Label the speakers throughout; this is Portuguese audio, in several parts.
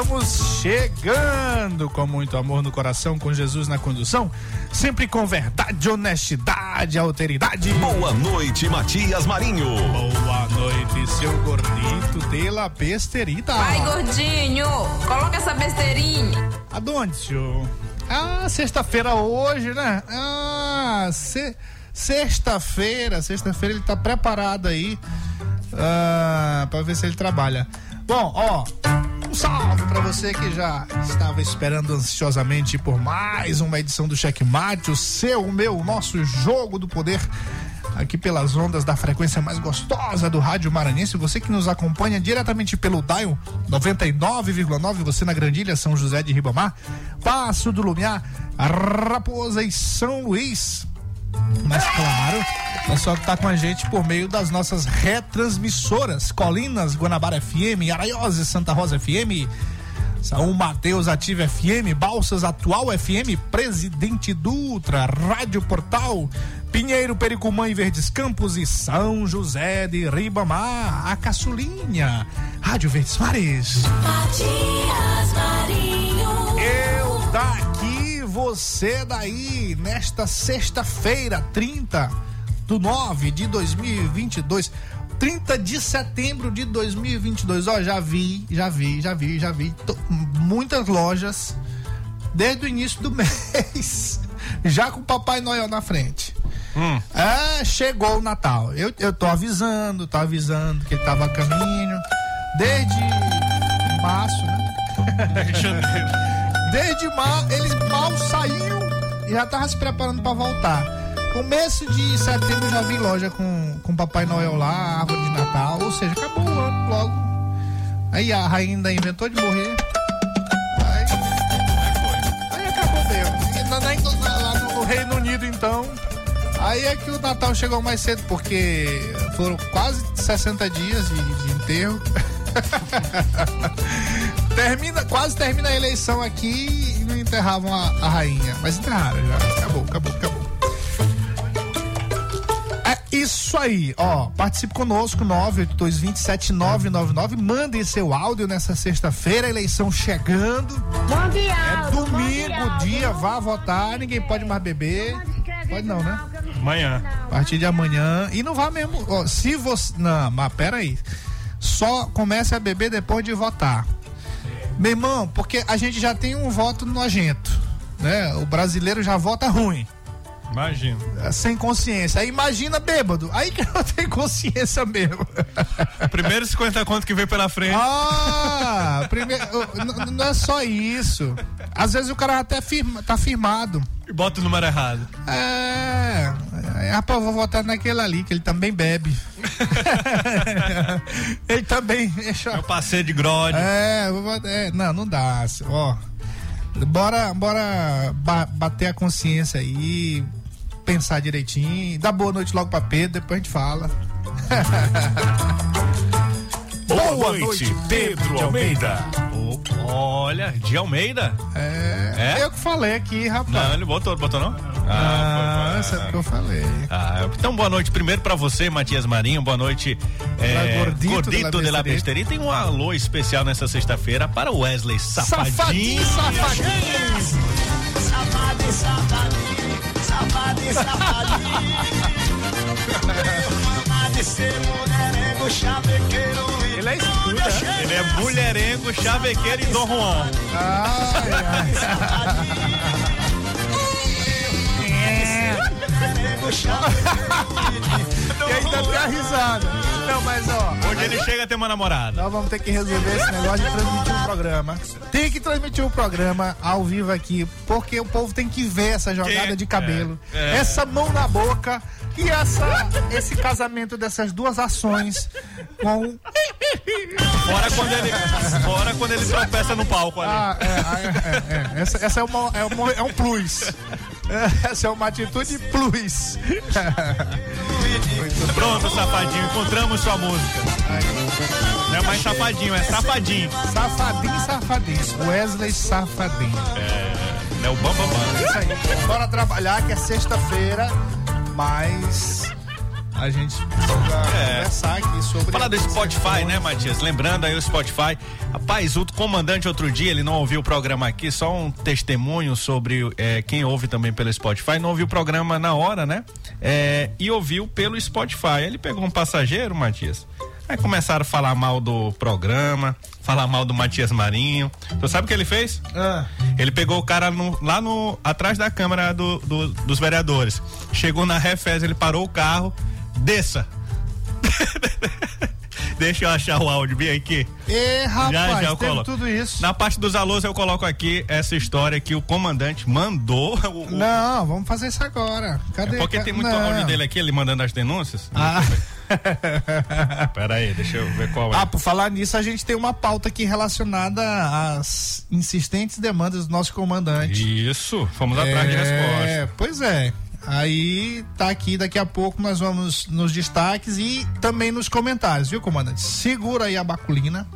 Speaker 1: Estamos chegando com muito amor no coração, com Jesus na condução, sempre com verdade, honestidade, alteridade.
Speaker 2: Boa noite, Matias Marinho.
Speaker 1: Boa noite, seu gordito de la besterita.
Speaker 3: Vai, gordinho, coloca essa besteirinha.
Speaker 1: Aonde, senhor? Ah, sexta-feira hoje, né? Ah, se... sexta-feira, sexta-feira ele tá preparado aí ah, para ver se ele trabalha. Bom, ó, um salve para você que já estava esperando ansiosamente por mais uma edição do Checkmate, o seu, o meu, o nosso jogo do poder aqui pelas ondas da frequência mais gostosa do rádio maranhense. Você que nos acompanha diretamente pelo Dial 99,9, você na Grandilha, São José de Ribamar, Passo do Lumiar, Raposa e São Luís. Mas claro, é só que tá com a gente por meio das nossas retransmissoras, Colinas, Guanabara FM, Araiose, Santa Rosa FM, São Mateus Ativa FM, Balsas Atual FM, Presidente Dutra, Rádio Portal, Pinheiro, Pericumã e Verdes Campos e São José de Ribamar, a Caçulinha, Rádio Verdes Mares.
Speaker 4: Matias Marinho.
Speaker 1: Eu daqui, você daí, nesta sexta-feira, 30 do 9 de 2022. 30 de setembro de 2022. Ó, já vi, já vi, já vi, já vi. Tô, muitas lojas desde o início do mês, já com o Papai Noel na frente.
Speaker 5: Hum.
Speaker 1: É, chegou o Natal. Eu, eu tô avisando, tô avisando que ele tava a caminho. Desde março, né? Desde março, ele mal saiu e já tava se preparando para voltar. Começo de setembro já vi loja com, com Papai Noel lá, árvore de Natal, ou seja, acabou o ano logo. Aí a rainha inventou de morrer. Aí, aí acabou mesmo. E na- na- lá no Reino Unido, então. Aí é que o Natal chegou mais cedo, porque foram quase 60 dias de, de enterro. termina, quase termina a eleição aqui e não enterravam a, a rainha. Mas enterraram já. Acabou, acabou, acabou. É isso aí, ó. Participe conosco, 982279999. Mande seu áudio nessa sexta-feira, eleição chegando. É domingo, dia, vá votar, ninguém pode mais beber. Pode não, né?
Speaker 5: Amanhã.
Speaker 1: A partir de amanhã. E não vá mesmo. ó, se você. Não, mas peraí. Só comece a beber depois de votar. Meu irmão, porque a gente já tem um voto nojento. Né? O brasileiro já vota ruim.
Speaker 5: Imagina.
Speaker 1: Sem consciência. Aí imagina bêbado. Aí que não tem consciência mesmo.
Speaker 5: Primeiro 50 conto que veio pela frente.
Speaker 1: Ah, primeiro, não é só isso. Às vezes o cara até firma, tá firmado.
Speaker 5: E bota o número errado.
Speaker 1: É, É, rapaz, eu vou votar naquele ali, que ele também bebe. ele também. Deixa...
Speaker 5: É o passeio de grode.
Speaker 1: É, eu é, não, não dá. Ó, bora, bora ba- bater a consciência aí, pensar direitinho. Dá boa noite logo pra Pedro, depois a gente fala.
Speaker 6: Boa,
Speaker 1: Boa
Speaker 6: noite,
Speaker 1: noite,
Speaker 6: Pedro Almeida.
Speaker 5: Olha, de Almeida?
Speaker 1: É,
Speaker 5: É?
Speaker 1: eu que falei aqui, rapaz.
Speaker 5: Não, ele botou, botou não?
Speaker 1: Ah,
Speaker 5: foi,
Speaker 1: essa
Speaker 5: foi.
Speaker 1: é o que eu falei.
Speaker 5: Ah, então, boa noite primeiro pra você, Matias Marinho. Boa noite, é,
Speaker 1: Gordito
Speaker 5: Gordito
Speaker 1: de la. Besteria.
Speaker 5: Tem um alô especial nessa sexta-feira para o Wesley
Speaker 1: Safadinho,
Speaker 5: Safadinho.
Speaker 1: safadinho.
Speaker 7: Safadinho, safadinho, safadinho, safadinho.
Speaker 1: Ele é escuta.
Speaker 5: Ele é mulherengo, chavequeiro e Dom Juan.
Speaker 1: Ai, ai. E ainda tem a risada. Não, mas ó.
Speaker 5: Onde ele chega tem uma namorada.
Speaker 1: Nós vamos ter que resolver esse negócio de transmitir um programa. Tem que transmitir um programa ao vivo aqui, porque o povo tem que ver essa jogada
Speaker 5: Que-
Speaker 1: de cabelo,
Speaker 5: é, é.
Speaker 1: essa mão na boca e essa, esse casamento dessas duas ações com.
Speaker 5: Fora quando ele, fora quando ele tropeça no palco ali.
Speaker 1: Ah, é, é, é. Essa, essa é, uma, é, uma- é um plus. Essa é uma atitude plus.
Speaker 5: Pronto, safadinho, encontramos sua música. Não é mais safadinho, é safadinho.
Speaker 1: Safadinho, safadinho. Wesley Safadinho.
Speaker 5: É o Bam Bam Bam.
Speaker 1: Isso aí. Bora trabalhar que é sexta-feira, mas a gente
Speaker 5: É.
Speaker 1: conversar aqui sobre.
Speaker 5: Falar do Spotify, né, Matias? Lembrando aí o Spotify. Rapaz, o comandante outro dia, ele não ouviu o programa aqui, só um testemunho sobre é, quem ouve também pelo Spotify. Não ouviu o programa na hora, né? É, e ouviu pelo Spotify. Ele pegou um passageiro, Matias. Aí começaram a falar mal do programa, falar mal do Matias Marinho. Tu sabe o que ele fez?
Speaker 1: Ah,
Speaker 5: Ele pegou o cara no- lá no atrás da câmara do- do- dos vereadores. Chegou na Refez, ele parou o carro. Desça. Deixa eu achar o áudio bem aqui.
Speaker 1: e rapaz,
Speaker 5: já já eu coloco.
Speaker 1: tudo isso.
Speaker 5: Na parte dos alôs eu coloco aqui essa história que o comandante mandou. O, o-
Speaker 1: Não, vamos fazer isso agora. Cadê?
Speaker 5: É porque tem muito
Speaker 1: Não.
Speaker 5: áudio dele aqui, ele mandando as denúncias.
Speaker 1: Ah.
Speaker 5: Pera aí, deixa eu ver qual é.
Speaker 1: Ah, por falar nisso, a gente tem uma pauta aqui relacionada às insistentes demandas do nosso comandante.
Speaker 5: Isso, fomos atrás de resposta.
Speaker 1: É, pois é. Aí tá aqui, daqui a pouco nós vamos nos destaques e também nos comentários, viu, comandante? Segura aí a baculina.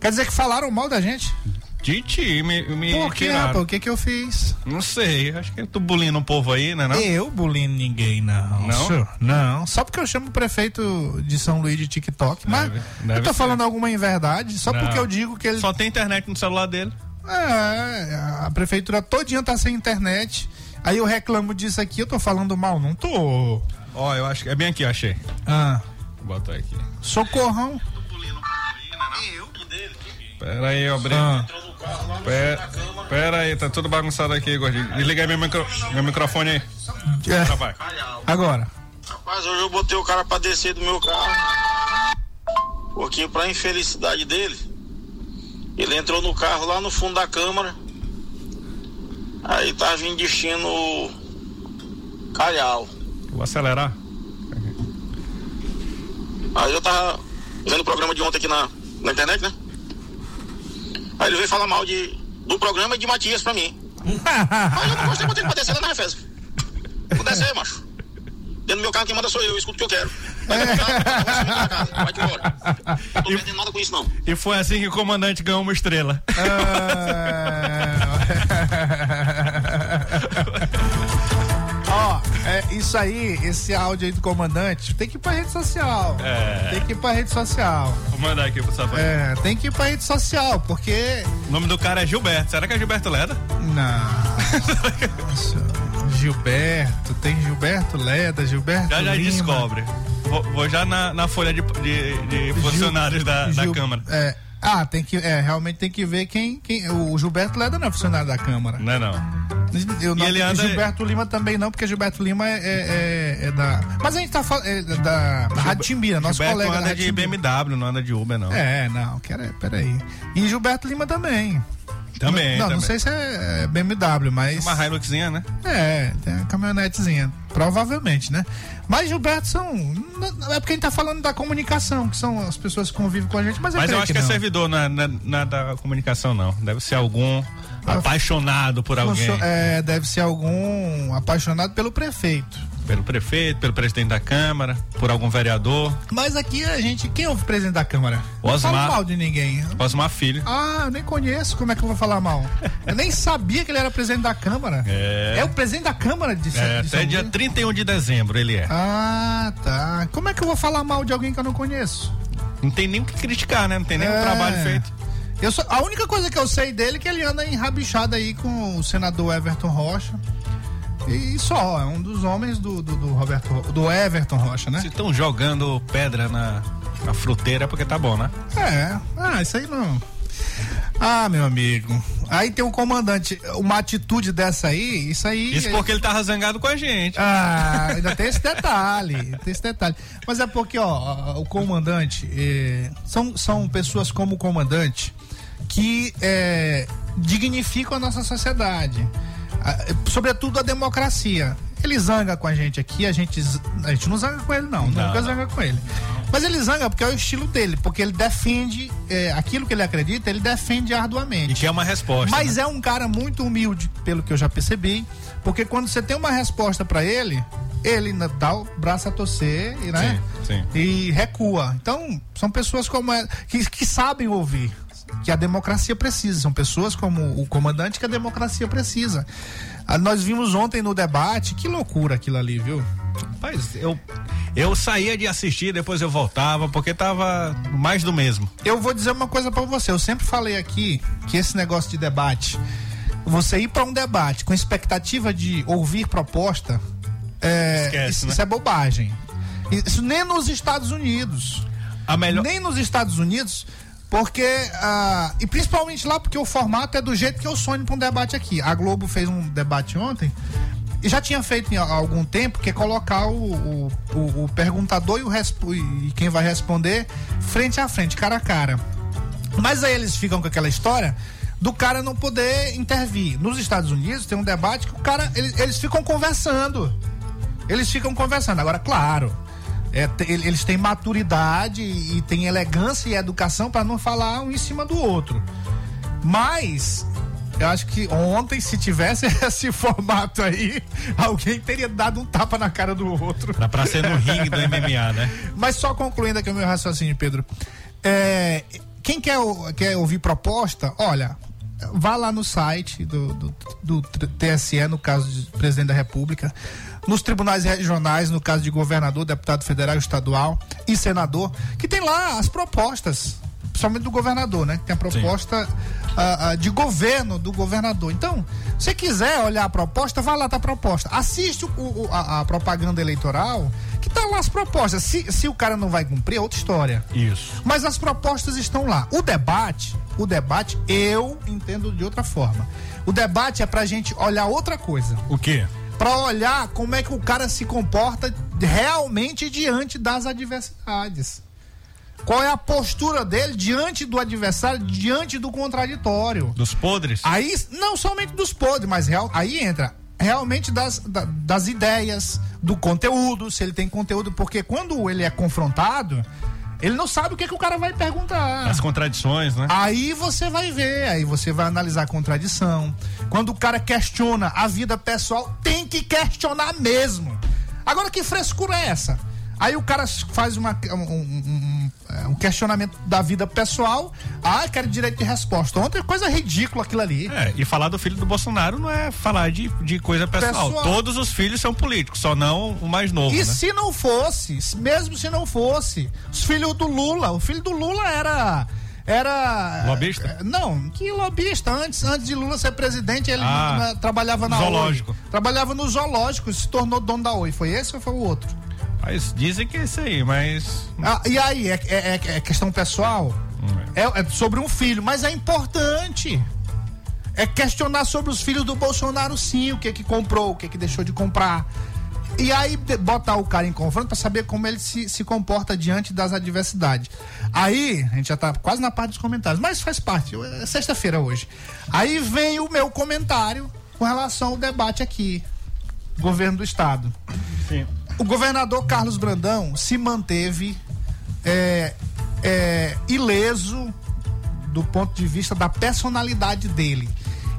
Speaker 1: Quer dizer que falaram mal da gente?
Speaker 5: De ti, me, me
Speaker 1: Por que, rapaz? O que que eu fiz?
Speaker 5: Não sei, acho que tu bulina o povo aí, né? Não?
Speaker 1: Eu bulino ninguém, não.
Speaker 5: Não?
Speaker 1: senhor. Não. Só porque eu chamo o prefeito de São Luís de TikTok. Mas
Speaker 5: Deve- deve
Speaker 1: eu tô
Speaker 5: ser.
Speaker 1: falando alguma inverdade, só
Speaker 5: Não.
Speaker 1: porque eu digo que ele.
Speaker 5: Só tem internet no celular dele.
Speaker 1: É, a prefeitura todinha tá sem internet. Aí eu reclamo disso aqui, eu tô falando mal, não tô.
Speaker 5: Ó, eu acho que é bem aqui, eu achei.
Speaker 1: Ah,
Speaker 5: Vou botar aqui.
Speaker 1: socorrão.
Speaker 5: Pera aí, ó, Breno.
Speaker 1: Ah.
Speaker 5: Pera, pera aí, tá tudo bagunçado aqui, gordinho. Desliga aí meu, micro, meu microfone aí.
Speaker 1: É,
Speaker 5: Tá, vai.
Speaker 1: agora.
Speaker 8: Rapaz, hoje eu botei o cara pra descer do meu carro. Porque pra infelicidade dele, ele entrou no carro lá no fundo da câmara. Aí tava vindo destino Calhau.
Speaker 5: Vou acelerar.
Speaker 8: Aí eu tava vendo o programa de ontem aqui na, na internet, né? Aí ele veio falar mal de, do programa e de Matias pra mim. Aí eu não gostei, botei pra descer lá na Refesa. Vou descer, macho. Dentro do meu carro quem manda sou eu, eu escuto o que eu quero. Vai casa, vai embora. Não tô perdendo nada com isso, não.
Speaker 5: E foi assim que o comandante ganhou uma estrela.
Speaker 1: Ó, é, isso aí, esse áudio aí do comandante, tem que ir pra rede social.
Speaker 5: É.
Speaker 1: Tem que ir pra rede social.
Speaker 5: Vou mandar aqui pro safado.
Speaker 1: É, tem que ir pra rede social, porque.
Speaker 5: O nome do cara é Gilberto. Será que é Gilberto Leda?
Speaker 1: Não. Nossa, Gilberto, tem Gilberto Leda, Gilberto.
Speaker 5: Já já
Speaker 1: Lima.
Speaker 5: descobre. Vou, vou já na, na folha de, de, de funcionários da, da
Speaker 1: Gil-
Speaker 5: Câmara.
Speaker 1: É, ah, tem que, é, realmente tem que ver quem, quem. O Gilberto Leda não é funcionário da Câmara.
Speaker 5: Não é não.
Speaker 1: Eu não,
Speaker 5: ele anda-
Speaker 1: Gilberto Lima também não, porque Gilberto Lima é, é- é- é da. Mas a gente tá falando. É da, da Rádio Timbira, nosso
Speaker 5: Gilberto
Speaker 1: colega. da
Speaker 5: anda de. BMW, não anda de Uber, não.
Speaker 1: É, não, quero, peraí. E Gilberto Lima também.
Speaker 5: Também,
Speaker 1: Não, não
Speaker 5: também.
Speaker 1: sei se é BMW, mas.
Speaker 5: Uma Hiluxzinha, né?
Speaker 1: É, tem a caminhonetezinha, provavelmente, né? Mas Gilberto são. É porque a gente tá falando da comunicação, que são as pessoas que convivem com a gente, mas,
Speaker 5: Mas eu acho que, é
Speaker 1: não.
Speaker 5: servidor na, da comunicação, não. Deve ser algum apaixonado por alguém.
Speaker 1: É, deve ser algum apaixonado pelo prefeito.
Speaker 5: Pelo prefeito, pelo presidente da Câmara, por algum vereador.
Speaker 1: Mas aqui a gente. Quem é o presidente da Câmara? Não
Speaker 5: Osmar.
Speaker 1: fala mal de ninguém.
Speaker 5: Osmar Filho.
Speaker 1: Ah, eu nem conheço, como é que eu vou falar mal? Eu nem sabia que ele era presidente da Câmara.
Speaker 5: É.
Speaker 1: o presidente da Câmara de, São-
Speaker 5: É,
Speaker 1: de
Speaker 5: até
Speaker 1: São
Speaker 5: dia
Speaker 1: Luís?
Speaker 5: 31 de dezembro ele é.
Speaker 1: Ah, tá. Como é que eu vou falar mal de alguém que eu não conheço?
Speaker 5: Não tem nem o que criticar, né? Não tem nenhum
Speaker 1: É.
Speaker 5: trabalho feito.
Speaker 1: Eu só- a única coisa que eu sei dele é que ele anda enrabixado aí com o senador Everton Rocha. E só, é um dos homens do, do, do Roberto Ro- do Everton Rocha, né?
Speaker 5: Se estão jogando pedra na, na fruteira é porque tá bom, né?
Speaker 1: É, ah, isso aí não. Ah, meu amigo. Aí tem um comandante, uma atitude dessa aí, isso aí.
Speaker 5: Isso porque ele tava zangado com a gente.
Speaker 1: Ah, ainda tem esse detalhe, tem esse detalhe. Mas é porque, ó, o comandante, eh, são, são pessoas como o comandante que eh, dignificam a nossa sociedade, sobretudo a democracia. Ele zanga com a gente aqui, a gente, a gente não zanga com ele, não,
Speaker 5: Não.
Speaker 1: nunca zanga com ele. Mas ele zanga porque é o estilo dele, porque ele defende eh, aquilo que ele acredita, ele defende arduamente.
Speaker 5: E que é uma resposta.
Speaker 1: Mas
Speaker 5: né?
Speaker 1: é um cara muito humilde, pelo que eu já percebi, porque quando você tem uma resposta pra ele, ele dá o braço a torcer e, né?
Speaker 5: Sim, sim.
Speaker 1: e recua. Então, são pessoas como é, que, que sabem ouvir, que a democracia precisa. São pessoas como o comandante que a democracia precisa. Ah, nós vimos ontem no debate, que loucura aquilo ali, viu?
Speaker 5: Rapaz, eu, eu saía de assistir, depois eu voltava, porque tava mais do mesmo.
Speaker 1: Eu vou dizer uma coisa pra você. Eu sempre falei aqui que esse negócio de debate, você ir pra um debate com expectativa de ouvir proposta, é,
Speaker 5: Esquece,
Speaker 1: isso,
Speaker 5: né?
Speaker 1: isso é bobagem. Isso nem nos Estados Unidos.
Speaker 5: A melhor.
Speaker 1: Nem nos Estados Unidos, porque. ah, e principalmente lá, porque o formato é do jeito que eu sonho pra um debate aqui. A Globo fez um debate ontem. E já tinha feito há algum tempo, que é colocar o, o, o- o perguntador e, o e quem vai responder frente a frente, cara a cara. Mas aí eles ficam com aquela história do cara não poder intervir. Nos Estados Unidos tem um debate que o cara. Eles, eles ficam conversando. Eles ficam conversando. Agora, claro, é, eles têm maturidade e, têm elegância e educação para não falar um em cima do outro. Mas. Eu acho que ontem, se tivesse esse formato aí, alguém teria dado um tapa na cara do outro.
Speaker 5: Pra, pra ser no ringue do MMA, né?
Speaker 1: Mas só concluindo aqui o meu raciocínio, Pedro. É, quem quer, quer ouvir proposta, olha, vá lá no site do, do, do TSE, no caso de presidente da República, nos tribunais regionais, no caso de governador, deputado federal, estadual e senador, que tem lá as propostas, principalmente do governador, né? Que tem a proposta ah, ah, de governo do governador. Então, se quiser olhar a proposta, vá lá tá a proposta. Assiste o- o- a, a propaganda eleitoral, que tá lá as propostas. Se, se o cara não vai cumprir, é outra história.
Speaker 5: Isso.
Speaker 1: Mas as propostas estão lá. O debate, o debate, eu entendo de outra forma. O debate é pra gente olhar outra coisa.
Speaker 5: O quê?
Speaker 1: Pra olhar como é que o cara se comporta realmente diante das adversidades. Qual é a postura dele diante do adversário, diante do contraditório.
Speaker 5: Dos podres?
Speaker 1: Aí, não somente dos podres, mas real, aí entra realmente das, da- das ideias, do conteúdo, se ele tem conteúdo, porque quando ele é confrontado, ele não sabe o que, que o cara vai perguntar.
Speaker 5: As contradições, né?
Speaker 1: Aí você vai ver, aí você vai analisar a contradição. Quando o cara questiona a vida pessoal, tem que questionar mesmo. Agora, que frescura é essa? Aí o cara faz uma, um, um- um- é, um questionamento da vida pessoal. Ah, quero direito de resposta. Ontem, coisa ridícula aquilo ali.
Speaker 5: É, e falar do filho do Bolsonaro não é falar de, de coisa pessoal.
Speaker 1: Pessoal.
Speaker 5: Todos os filhos são políticos, só não o mais novo.
Speaker 1: E
Speaker 5: né?
Speaker 1: se não fosse, mesmo se não fosse, os filhos do Lula, o filho do Lula era. Era.
Speaker 5: Lobista?
Speaker 1: eh, Não, que lobista. Antes, antes de Lula ser presidente, ele
Speaker 5: Ah,
Speaker 1: né, trabalhava na
Speaker 5: zoológico.
Speaker 1: Oi. Trabalhava no zoológico, se tornou dono da Oi. Foi esse ou foi o outro?
Speaker 5: Mas dizem que é isso aí, mas.
Speaker 1: Ah, e aí, é, é- é- é questão pessoal? É, é sobre um filho, mas é importante. É questionar sobre os filhos do Bolsonaro, sim, o que que comprou, o que que deixou de comprar. E aí de- botar o cara em confronto para saber como ele se, se comporta diante das adversidades. Aí, a gente já tá quase na parte dos comentários, mas faz parte, é sexta-feira hoje. Aí vem o meu comentário com relação ao debate aqui, governo do estado.
Speaker 5: Sim.
Speaker 1: O governador Carlos Brandão se manteve é, é, ileso do ponto de vista da personalidade dele.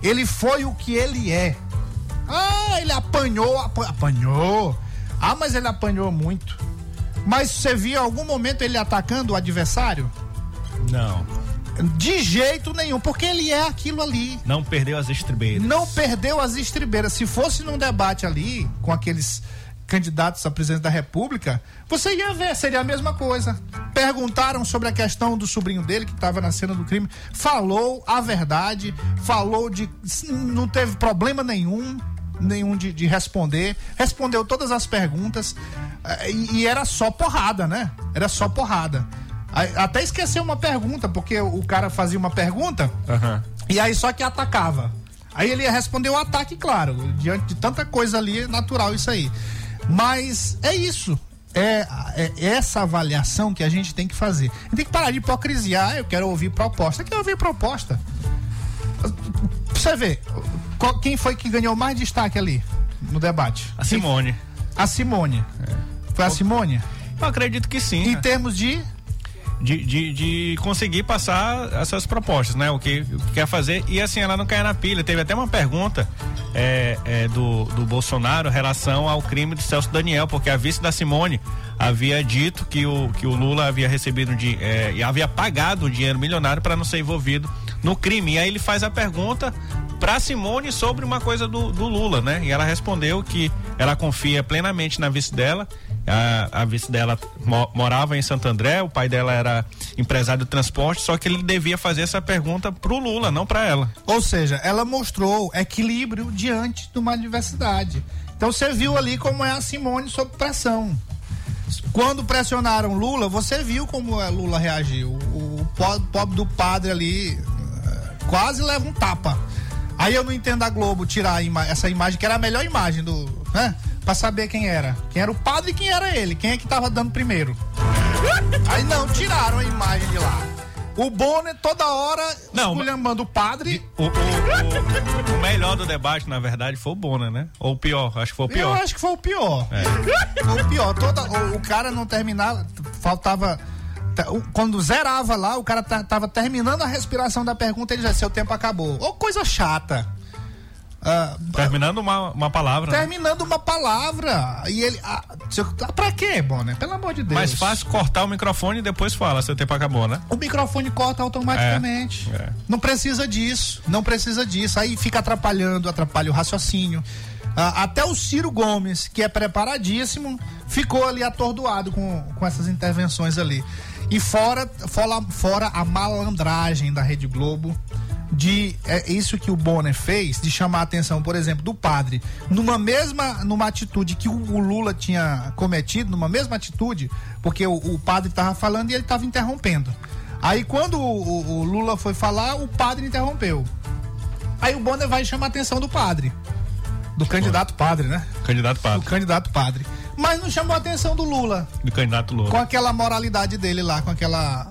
Speaker 1: Ele foi o que ele é. Ah, ele apanhou, apa- apanhou. Ah, mas ele apanhou muito. Mas você viu em algum momento ele atacando o adversário?
Speaker 5: Não.
Speaker 1: De jeito nenhum, porque ele é aquilo ali.
Speaker 5: Não perdeu as estribeiras.
Speaker 1: Não perdeu as estribeiras. Se fosse num debate ali com aqueles candidatos a presidente da República, você ia ver, seria a mesma coisa. Perguntaram sobre a questão do sobrinho dele que estava na cena do crime, falou a verdade, falou de não teve problema nenhum, nenhum de, de responder, respondeu todas as perguntas eh, e, e era só porrada, né? Era só porrada. Até esqueceu uma pergunta, porque o cara fazia uma pergunta
Speaker 5: Aham.
Speaker 1: e aí só que atacava. Aí ele ia responder o ataque, claro. Diante de tanta coisa ali, é natural isso aí. Mas é isso. É, é essa avaliação que a gente tem que fazer. Tem que parar de hipocrisia. Ah, eu quero ouvir proposta. Eu quero ouvir proposta. Pra Você vê, qual- quem foi que ganhou mais destaque ali no debate?
Speaker 5: A Simone.
Speaker 1: A Simone. Foi a Simone?
Speaker 5: Eu acredito que sim.
Speaker 1: Em
Speaker 5: né?
Speaker 1: termos de.
Speaker 5: De, de, de conseguir passar essas propostas, né? O que, o que quer fazer. E assim, ela não cai na pilha. Teve até uma pergunta é, é, do, do Bolsonaro em relação ao crime do Celso Daniel, porque a vice da Simone havia dito que o, que o Lula havia recebido de, é, e havia pagado um dinheiro milionário para não ser envolvido no crime. E aí ele faz a pergunta para Simone sobre uma coisa do, do Lula, né? E ela respondeu que ela confia plenamente na vice dela. A, a vice dela mo- morava em Santo André, o pai dela era empresário de transporte, só que ele devia fazer essa pergunta pro Lula, não para ela.
Speaker 1: Ou seja, ela mostrou equilíbrio diante de uma adversidade. Então você viu ali como é a Simone sob pressão. Quando pressionaram Lula, você viu como é Lula reagiu. O, o po- pobre do padre ali eh, quase leva um tapa. Aí eu não entendo a Globo tirar essa imagem, que era a melhor imagem do. né? Pra saber quem era. Quem era o padre e quem era ele. Quem é que tava dando primeiro. Aí não, tiraram a imagem de lá. O Bonner toda hora
Speaker 5: Não,
Speaker 1: esculhambando o padre.
Speaker 5: O, o- o- melhor do debate, na verdade, foi o Bona, né? Ou o pior, acho que foi o
Speaker 1: Eu
Speaker 5: pior.
Speaker 1: acho que foi o pior.
Speaker 5: É.
Speaker 1: Foi o pior. Toda, o, o cara não terminava, faltava. Quando zerava lá, o cara ta- tava terminando a respiração da pergunta, ele já seu tempo acabou. Ô, coisa chata. Ah,
Speaker 5: Terminando uma, uma palavra. né?
Speaker 1: terminando uma palavra. E ele. Ah, ah, pra quê, Bonner? Pelo amor de Deus.
Speaker 5: Mais fácil cortar o microfone e depois fala, seu tempo acabou, né?
Speaker 1: O microfone corta automaticamente.
Speaker 5: É, é.
Speaker 1: Não precisa disso. Não precisa disso. Aí fica atrapalhando, atrapalha o raciocínio. Ah, até o Ciro Gomes, que é preparadíssimo, ficou ali atordoado com, com essas intervenções ali. E fora, fora, fora a malandragem da Rede Globo, de é isso que o Bonner fez, de chamar a atenção, por exemplo, do padre, numa mesma, numa atitude que o, o Lula tinha cometido, numa mesma atitude, porque o, o padre estava falando e ele estava interrompendo. Aí quando o, o- Lula foi falar, o padre interrompeu. Aí o Bonner vai chamar a atenção do padre. Do candidato padre, né?
Speaker 5: Candidato
Speaker 1: Do
Speaker 5: padre.
Speaker 1: candidato padre. Mas não chamou a atenção do Lula.
Speaker 5: Do candidato Lula.
Speaker 1: Com aquela moralidade dele lá, com aquela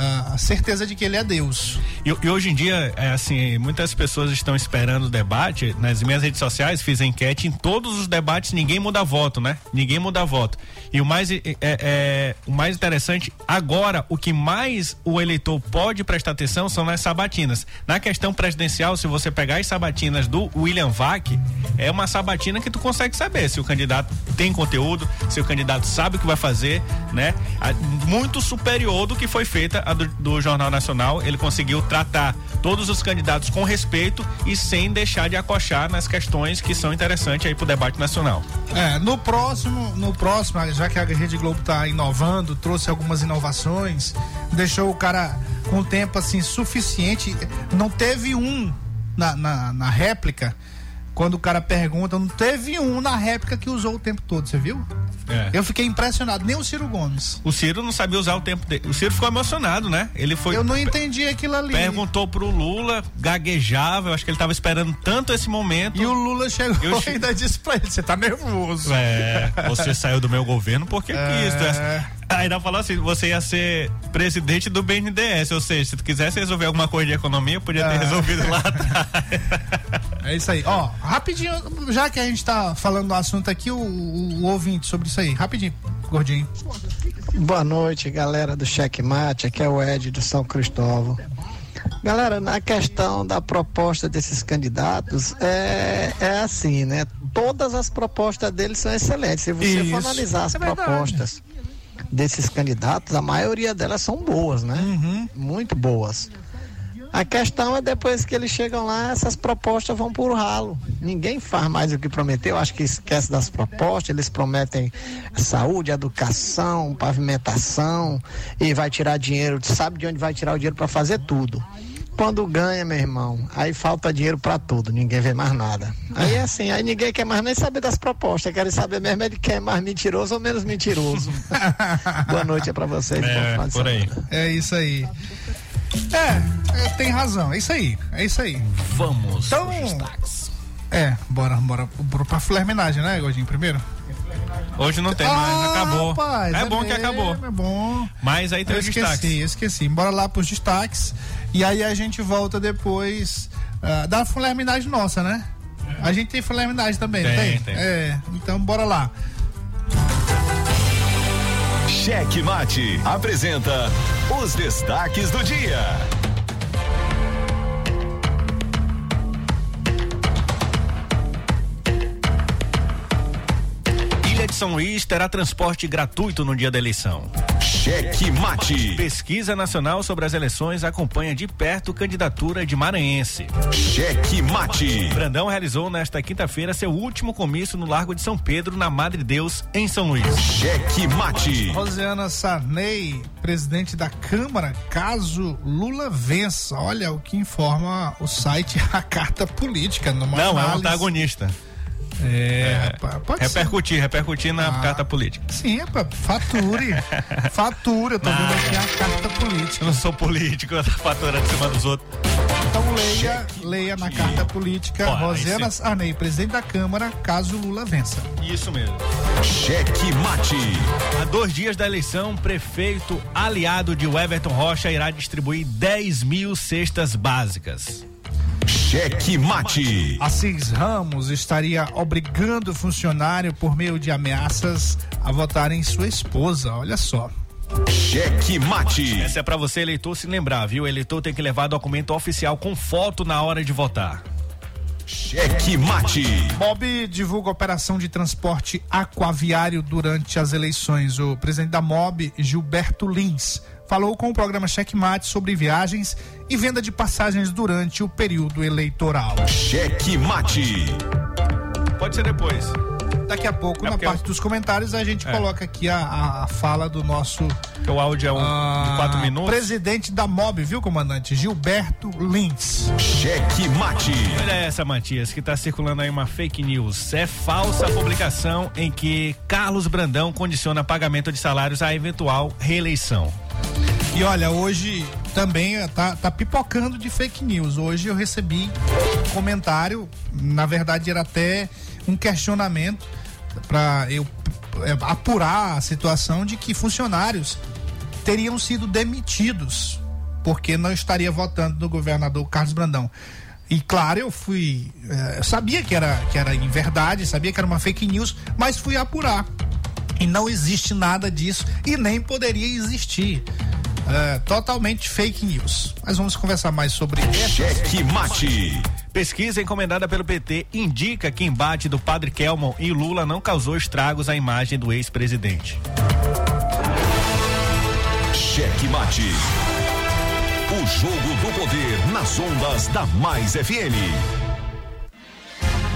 Speaker 1: ah, certeza de que ele é Deus.
Speaker 5: E, e hoje em dia, é assim, muitas pessoas estão esperando o debate. Nas minhas redes sociais, fiz enquete em todos os debates, ninguém muda voto, né? Ninguém muda voto. E o mais, é, é- o mais interessante, agora, o que mais o eleitor pode prestar atenção são nas sabatinas. Na questão presidencial, se você pegar as sabatinas do William Vac, é uma sabatina que tu consegue saber se o candidato tem conteúdo, se o candidato sabe o que vai fazer, né? A- Muito superior do que foi feita a do, do Jornal Nacional. Ele conseguiu tratar todos os candidatos com respeito e sem deixar de acochar nas questões que são interessantes aí pro debate nacional.
Speaker 1: É, no próximo, no próximo, já que a Rede Globo tá inovando, trouxe algumas inovações, deixou o cara com tempo assim suficiente. Não teve um na, na, na réplica, quando o cara pergunta, não teve um na réplica que usou o tempo todo, você viu?
Speaker 5: É.
Speaker 1: Eu fiquei impressionado, nem o Ciro Gomes.
Speaker 5: O Ciro não sabia usar o tempo dele. O Ciro ficou emocionado, né? Ele foi.
Speaker 1: Eu não entendi aquilo ali.
Speaker 5: Perguntou pro Lula, gaguejava, eu acho que ele tava esperando tanto esse momento.
Speaker 1: E o Lula chegou
Speaker 5: Eu
Speaker 1: e
Speaker 5: che-
Speaker 1: ainda disse pra ele, você tá nervoso.
Speaker 5: É, você saiu do meu governo porque
Speaker 1: É.
Speaker 5: quis. Ainda falou assim: você ia ser presidente do BNDES, ou seja, se tu quisesse resolver alguma coisa de economia, podia ter
Speaker 1: É.
Speaker 5: resolvido lá atrás.
Speaker 1: É isso aí. Ó, rapidinho, já que a gente tá falando do assunto aqui, o, o, o ouvinte sobre isso aí. Rapidinho, gordinho.
Speaker 9: Boa noite, galera do Checkmate. Aqui é o Ed do São Cristóvão. Galera, na questão da proposta desses candidatos, é, é assim, né? Todas as propostas deles são excelentes. Se você
Speaker 1: Isso.
Speaker 9: for analisar as
Speaker 1: É verdade.
Speaker 9: propostas desses candidatos, a maioria delas são boas, né?
Speaker 1: Uhum.
Speaker 9: Muito boas. A questão é depois que eles chegam lá, essas propostas vão por ralo. Ninguém faz mais o que prometeu, acho que esquece das propostas, eles prometem saúde, educação, pavimentação e vai tirar dinheiro, sabe de onde vai tirar o dinheiro para fazer tudo. Quando ganha, meu irmão, aí falta dinheiro para tudo, ninguém vê mais nada. Aí é assim, aí ninguém quer mais nem saber das propostas, querem saber mesmo ele quer mais mentiroso ou menos mentiroso. Boa noite é para vocês. bom
Speaker 5: É, por aí.
Speaker 9: semana.
Speaker 1: É isso aí. É, é, tem razão, é isso aí, é isso aí.
Speaker 5: Vamos.
Speaker 1: Então-. É, bora, bora, bora pra flerminagem, né, Gordinho, primeiro?
Speaker 5: Hoje não tem mais, acabou.
Speaker 1: Ah, rapaz,
Speaker 5: é bom que
Speaker 1: mesmo,
Speaker 5: acabou.
Speaker 1: É bom.
Speaker 5: Mas aí tem
Speaker 1: Eu
Speaker 5: os
Speaker 1: esqueci,
Speaker 5: destaques.
Speaker 1: eu esqueci. Bora lá pros destaques. E aí a gente volta depois ah, da flerminagem nossa, né? A gente tem flerminagem também,
Speaker 5: Tem,
Speaker 1: tem?
Speaker 5: tem.
Speaker 1: É, então bora lá.
Speaker 2: Cheque Mate apresenta os destaques do dia.
Speaker 5: São Luís terá transporte gratuito no dia da eleição.
Speaker 2: Cheque Mate.
Speaker 5: Pesquisa Nacional sobre as eleições acompanha de perto candidatura de Maranhense.
Speaker 2: Cheque Mate.
Speaker 5: Brandão realizou nesta quinta-feira seu último comício no Largo de São Pedro, na Madre Deus, em São Luís.
Speaker 2: Cheque Mate.
Speaker 1: Rosiana Sarney, presidente da Câmara, caso Lula vença. Olha o que informa o site A Carta Política. Numa
Speaker 5: Não, é um
Speaker 1: análise.
Speaker 5: antagonista.
Speaker 1: É, rapaz, pode ser.
Speaker 5: Repercutir, repercutir na
Speaker 1: Ah.
Speaker 5: carta política.
Speaker 1: Sim, rapaz, fature. fatura, eu tô vendo aqui a carta
Speaker 5: Eu
Speaker 1: política.
Speaker 5: não sou político, eu tô faturando em cima dos outros.
Speaker 1: Então leia, leia na carta política
Speaker 5: Ó, aí
Speaker 1: Rosiana
Speaker 5: cê-
Speaker 1: Sarney, presidente da Câmara, caso Lula vença.
Speaker 5: Isso mesmo.
Speaker 2: Cheque Mate.
Speaker 5: Há dois dias da eleição, prefeito aliado de Everton Rocha irá distribuir 10 mil cestas básicas.
Speaker 2: Cheque Mate.
Speaker 1: Assis Ramos estaria obrigando o funcionário por meio de ameaças a votar em sua esposa. Olha só.
Speaker 2: Cheque Mate.
Speaker 5: Essa é pra você, eleitor, se lembrar, viu? O eleitor tem que levar documento oficial com foto na hora de votar.
Speaker 2: Cheque Mate.
Speaker 1: Bob divulga operação de transporte aquaviário durante as eleições. O presidente da MOB, Gilberto Lins, falou com o programa Checkmate sobre viagens e venda de passagens durante o período eleitoral.
Speaker 2: Cheque Mate.
Speaker 5: Pode ser depois.
Speaker 1: Daqui a pouco,
Speaker 5: É
Speaker 1: na parte
Speaker 5: eu-
Speaker 1: dos comentários, a gente
Speaker 5: É.
Speaker 1: coloca aqui a, a- fala do nosso
Speaker 5: Porque o áudio é um
Speaker 1: ah,
Speaker 5: de quatro minutos.
Speaker 1: presidente da MOB, viu, comandante? Gilberto Lins.
Speaker 2: Cheque Mate.
Speaker 5: Olha essa, Matias, que tá circulando aí uma fake news. É falsa a publicação em que Carlos Brandão condiciona pagamento de salários à eventual reeleição.
Speaker 1: E olha, hoje também eh, tá, tá pipocando de fake news. Hoje eu recebi um comentário, na verdade era até um questionamento para eu eh, apurar a situação de que funcionários teriam sido demitidos porque não estaria votando no governador Carlos Brandão. E claro, eu fui. eh, eu sabia que era, que era em verdade, sabia que era uma fake news, mas fui apurar. E não existe nada disso e nem poderia existir. É, totalmente fake news. Mas vamos conversar mais sobre
Speaker 2: Cheque Mate.
Speaker 5: Pesquisa encomendada pelo PT indica que embate do padre Kelmon e Lula não causou estragos à imagem do ex-presidente.
Speaker 2: Cheque Mate. O jogo do poder nas ondas da Mais FM.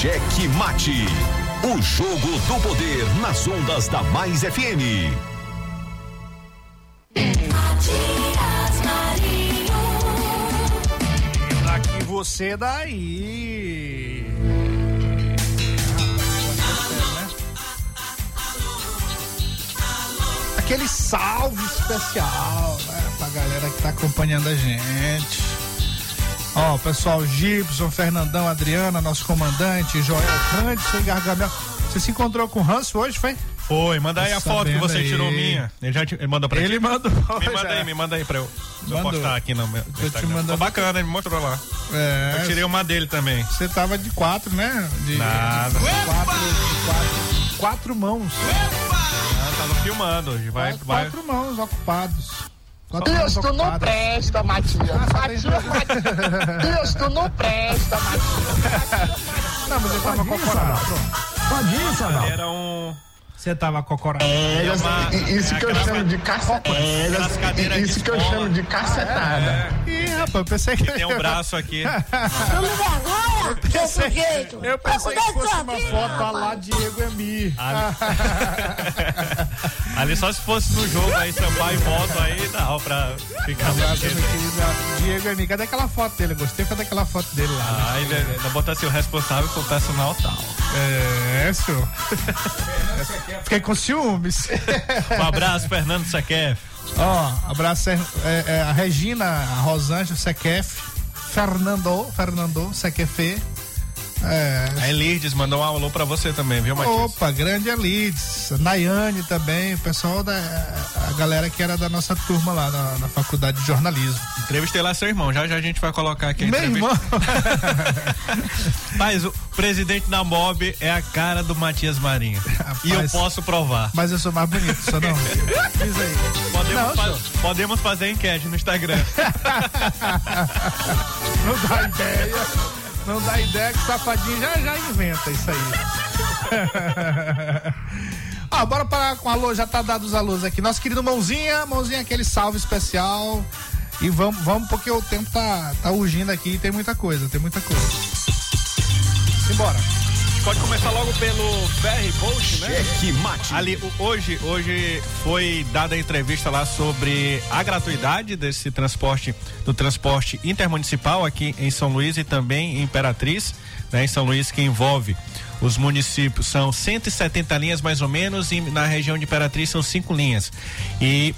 Speaker 2: Cheque Mate. O jogo do poder nas ondas da Mais FM.
Speaker 4: Matias Marinho.
Speaker 1: Daqui você daí. Aquele salve especial, né, pra galera que tá acompanhando a gente. Ó, pessoal, Gibson, Fernandão, Adriana, nosso comandante, Joel e Gargamel. Você se encontrou com o Ranço hoje, foi?
Speaker 5: Foi, manda aí a foto que você
Speaker 1: aí.
Speaker 5: tirou minha. Ele já te, ele manda pra
Speaker 1: Ele
Speaker 5: ti?
Speaker 1: mandou.
Speaker 5: Me manda
Speaker 1: já.
Speaker 5: aí, me manda aí pra eu, pra eu postar aqui no meu
Speaker 1: te
Speaker 5: Instagram.
Speaker 1: mandando-
Speaker 5: Ficou bacana, ele me mostrou lá.
Speaker 1: É,
Speaker 5: Eu tirei uma dele também.
Speaker 1: Você tava de quatro, né? De,
Speaker 5: Nada.
Speaker 1: De quatro, de quatro, quatro mãos.
Speaker 5: Ah, tava filmando. hoje. Vai,
Speaker 1: quatro,
Speaker 5: vai.
Speaker 1: quatro mãos ocupados.
Speaker 10: Deus, tu não presta, Matias. Matias, Matias. Deus, tu não presta, Matias.
Speaker 1: Não, mas ele tava
Speaker 10: ir, Sadal.
Speaker 5: Era um.
Speaker 1: Você tava cocorado.
Speaker 5: É uma-
Speaker 10: Isso que eu chamo de cacetada.
Speaker 5: de
Speaker 10: Isso que eu chamo de cacetada.
Speaker 1: Ih, rapaz, eu pensei que.
Speaker 5: Tem um braço aqui.
Speaker 10: Não me vergonha, seu sujeito.
Speaker 1: Eu pensei que fosse uma foto lá Diego Emi.
Speaker 5: Ali só se fosse no jogo aí, sambar e volta aí, dá pra ficar
Speaker 1: meu querido Diego Emi. Cadê aquela foto dele? Eu gostei foi daquela foto dele lá.
Speaker 5: Aí ainda, ainda botar assim, o responsável por personal tal.
Speaker 1: É, senhor. Fiquei com ciúmes.
Speaker 5: Um abraço, Fernando Sequef.
Speaker 1: Ó, abraço é, é, é, a Regina, a Rosângela Sequef, Fernando, Fernando Sequefe. É,
Speaker 5: A Elides mandou um alô pra você também, viu, Matias?
Speaker 1: Opa, grande Elides, Nayane também, o pessoal da a galera que era da nossa turma lá na, na faculdade de jornalismo.
Speaker 5: Entrevistei lá seu irmão, já já a gente vai colocar aqui a
Speaker 1: Meu
Speaker 5: entrevista.
Speaker 1: irmão,
Speaker 5: Mas o presidente da MOB é a cara do Matias Marinho. e eu
Speaker 1: Rapaz.
Speaker 5: posso provar.
Speaker 1: mas eu sou mais bonito, só não. Diz aí.
Speaker 5: Podemos,
Speaker 1: Não,
Speaker 5: podemos fazer enquete no Instagram.
Speaker 1: Não dá ideia. Não dá ideia que safadinho já já inventa isso aí. ah, bora parar com alô, já tá dado os alôs aqui. Nosso querido Mãozinha, Mãozinha, aquele salve especial. E vamos, vamos porque o tempo tá, tá urgindo aqui e tem muita coisa, tem muita coisa. Simbora.
Speaker 5: Pode começar logo pelo Ferry Bolt, né?
Speaker 2: Cheque Mate.
Speaker 5: Ali, hoje, hoje foi dada a entrevista lá sobre a gratuidade desse transporte, do transporte intermunicipal aqui em São Luís e também em Imperatriz, né, em São Luís, que envolve os municípios. São 170 linhas mais ou menos, e na região de Imperatriz são cinco linhas. E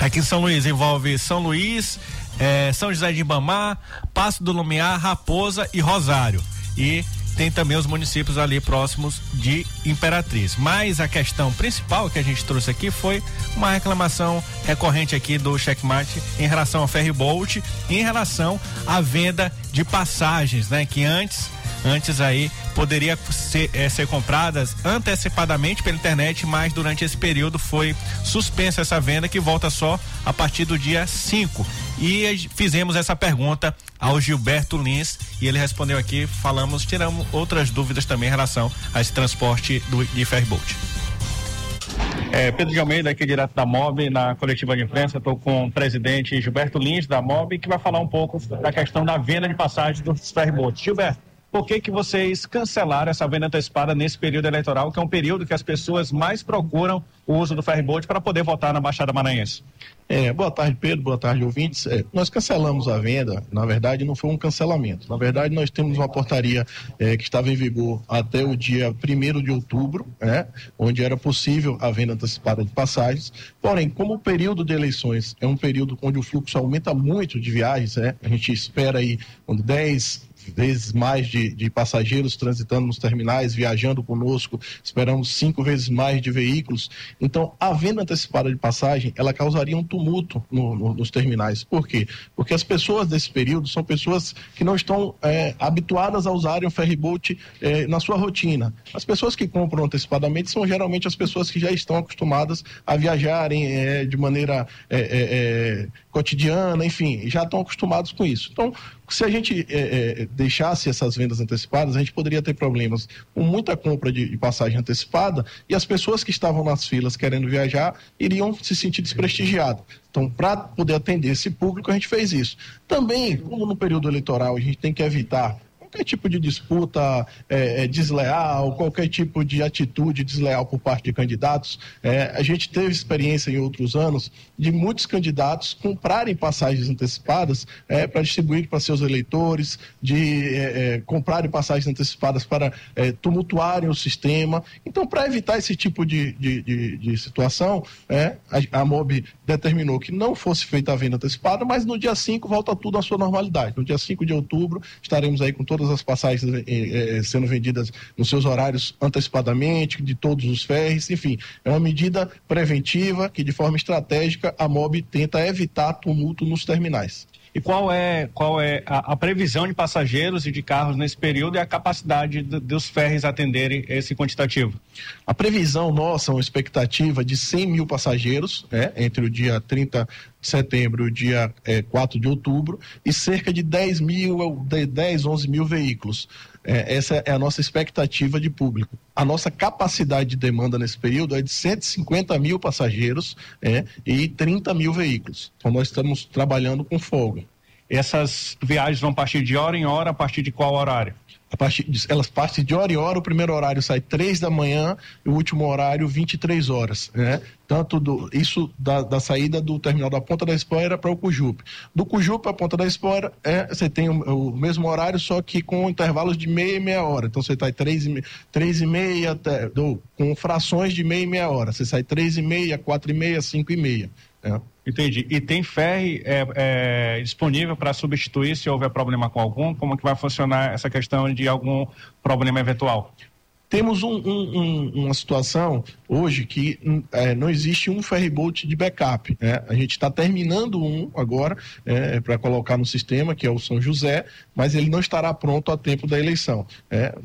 Speaker 5: Aqui em São Luís envolve São Luís, eh, São José de Ibamar, Passo do Lumiar, Raposa e Rosário. E tem também os municípios ali próximos de Imperatriz. Mas a questão principal que a gente trouxe aqui foi uma reclamação recorrente aqui do Checkmate em relação ao ferry boat e em relação à venda de passagens, né? Que antes antes aí poderia ser, eh, ser compradas antecipadamente pela internet, mas durante esse período foi suspensa essa venda que volta só a partir do dia 5. E fizemos essa pergunta ao Gilberto Lins e ele respondeu aqui, falamos, tiramos outras dúvidas também em relação a esse transporte do, de ferryboat. É, Pedro de Almeida, aqui direto da MOB, na coletiva de imprensa, estou com o presidente Gilberto Lins, da MOB, que vai falar um pouco da questão da venda de passagem dos ferryboats. Gilberto, por que, que vocês cancelaram essa venda antecipada nesse período eleitoral, que é um período que as pessoas mais procuram o uso do ferryboat para poder votar na Baixada Maranhense?
Speaker 11: É, boa tarde, Pedro. Boa tarde, ouvintes. É, nós cancelamos a venda. Na verdade, não foi um cancelamento. Na verdade, nós temos uma portaria é, que estava em vigor até o dia 1 de outubro, né, onde era possível a venda antecipada de passagens. Porém, como o período de eleições é um período onde o fluxo aumenta muito de viagens, né, a gente espera aí 10, vezes mais de, de, passageiros transitando nos terminais, viajando conosco, esperamos cinco vezes mais de veículos. Então, a venda antecipada de passagem, ela causaria um tumulto no, no, nos terminais. Por quê? Porque as pessoas desse período são pessoas que não estão é, habituadas a usarem o ferryboat é, na sua rotina. As pessoas que compram antecipadamente são geralmente as pessoas que já estão acostumadas a viajarem é, de maneira é, é, é, cotidiana, enfim, já estão acostumados com isso. Então, se a gente é, é, deixasse essas vendas antecipadas, a gente poderia ter problemas com muita compra de, de, passagem antecipada e as pessoas que estavam nas filas querendo viajar iriam se sentir desprestigiadas. Então, para poder atender esse público, a gente fez isso. Também, como no período eleitoral a gente tem que evitar qualquer tipo de disputa é, é, desleal, qualquer tipo de atitude desleal por parte de candidatos. É, a gente teve experiência em outros anos de muitos candidatos comprarem passagens antecipadas é, para distribuir para seus eleitores, de é, é, comprarem passagens antecipadas para tumultuarem o sistema. Então, para evitar esse tipo de, de, de, de situação, a, a MOB determinou que não fosse feita a venda antecipada, mas no dia 5 volta tudo à sua normalidade. No dia 5 de outubro estaremos aí com todas as passagens eh, eh, sendo vendidas nos seus horários antecipadamente, de todos os ferres, enfim, é uma medida preventiva que de forma estratégica a MOB tenta evitar tumulto nos terminais.
Speaker 5: E qual é, qual é a, a, previsão de passageiros e de carros nesse período e a capacidade do, dos ferres atenderem esse quantitativo?
Speaker 11: A previsão nossa, uma expectativa de 100 mil passageiros, né, entre o dia 30 de setembro dia é, 4 de outubro, e cerca de 10 mil, 10, 11 mil veículos. É, essa é a nossa expectativa de público. A nossa capacidade de demanda nesse período é de 150 mil passageiros é, e 30 mil veículos. Então nós estamos trabalhando com folga.
Speaker 5: Essas viagens vão partir de hora em hora, a partir de qual horário?
Speaker 11: Partir elas partem de hora em hora, o primeiro horário sai três da manhã e o último horário 23 horas, né? Tanto do, isso da, da saída do terminal da Ponta da Espora para o Cujupe. Do Cujupe à Ponta da Espora, é, você tem o, o, mesmo horário, só que com intervalos de meia e meia hora. Então você sai três e, três e meia, até, do, com frações de meia e meia hora. Você sai três e meia, quatro e meia, cinco e meia.
Speaker 5: É. Entendi. E tem ferry é, é, disponível para substituir se houver problema com algum? Como que vai funcionar essa questão de algum problema eventual?
Speaker 11: Temos um, um, uma situação hoje que é, não existe um ferryboat de backup. Né? A gente está terminando um agora é, para colocar no sistema, que é o São José, mas ele não estará pronto a tempo da eleição. É,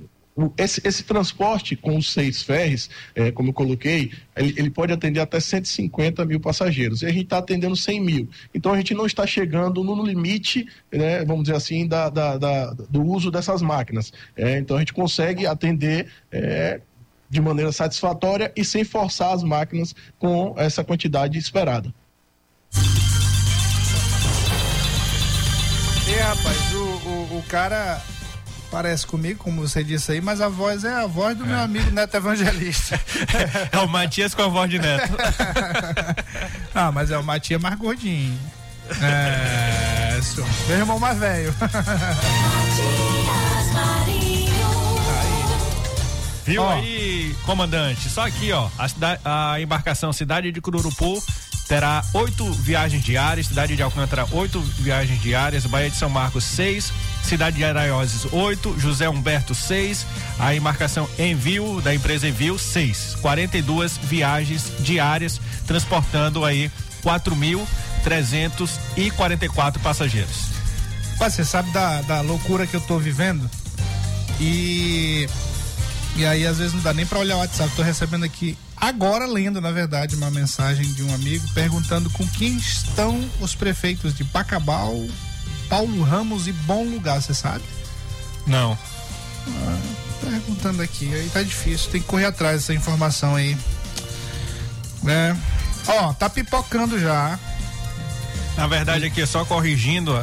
Speaker 11: esse, esse, transporte com os seis ferres, é, como eu coloquei, ele, ele, pode atender até 150 mil passageiros. E a gente está atendendo 100 mil. Então a gente não está chegando no limite, né, vamos dizer assim, da, da, da, do uso dessas máquinas. É, então a gente consegue atender. É, de maneira satisfatória e sem forçar as máquinas com essa quantidade esperada.
Speaker 1: E rapaz, o, o, o cara parece comigo, como você disse aí, mas a voz é a voz do é. meu amigo Neto Evangelista.
Speaker 5: é o Matias com a voz de Neto.
Speaker 1: ah, mas é o Matias mais gordinho. É, senhor. meu irmão mais velho.
Speaker 5: Viu ó. aí, comandante? Só aqui, ó, a, a embarcação Cidade de Cururupu terá oito viagens diárias, Cidade de Alcântara, oito viagens diárias, Bahia de São Marcos, seis, Cidade de Araioses, oito, José Humberto, seis, a embarcação Envio, da empresa Envio, seis. 42 viagens diárias, transportando aí 4.344 passageiros.
Speaker 1: Você sabe da, da loucura que eu tô vivendo? E e aí, às vezes, não dá nem para olhar o WhatsApp. Tô recebendo aqui, agora lendo, na verdade, uma mensagem de um amigo perguntando com quem estão os prefeitos de Bacabal, Paulo Ramos e Bom Lugar, você sabe?
Speaker 5: Não.
Speaker 1: Ah, perguntando aqui, aí tá difícil, tem que correr atrás dessa informação aí. É. Ó, tá pipocando já.
Speaker 5: Na verdade, aqui, só corrigindo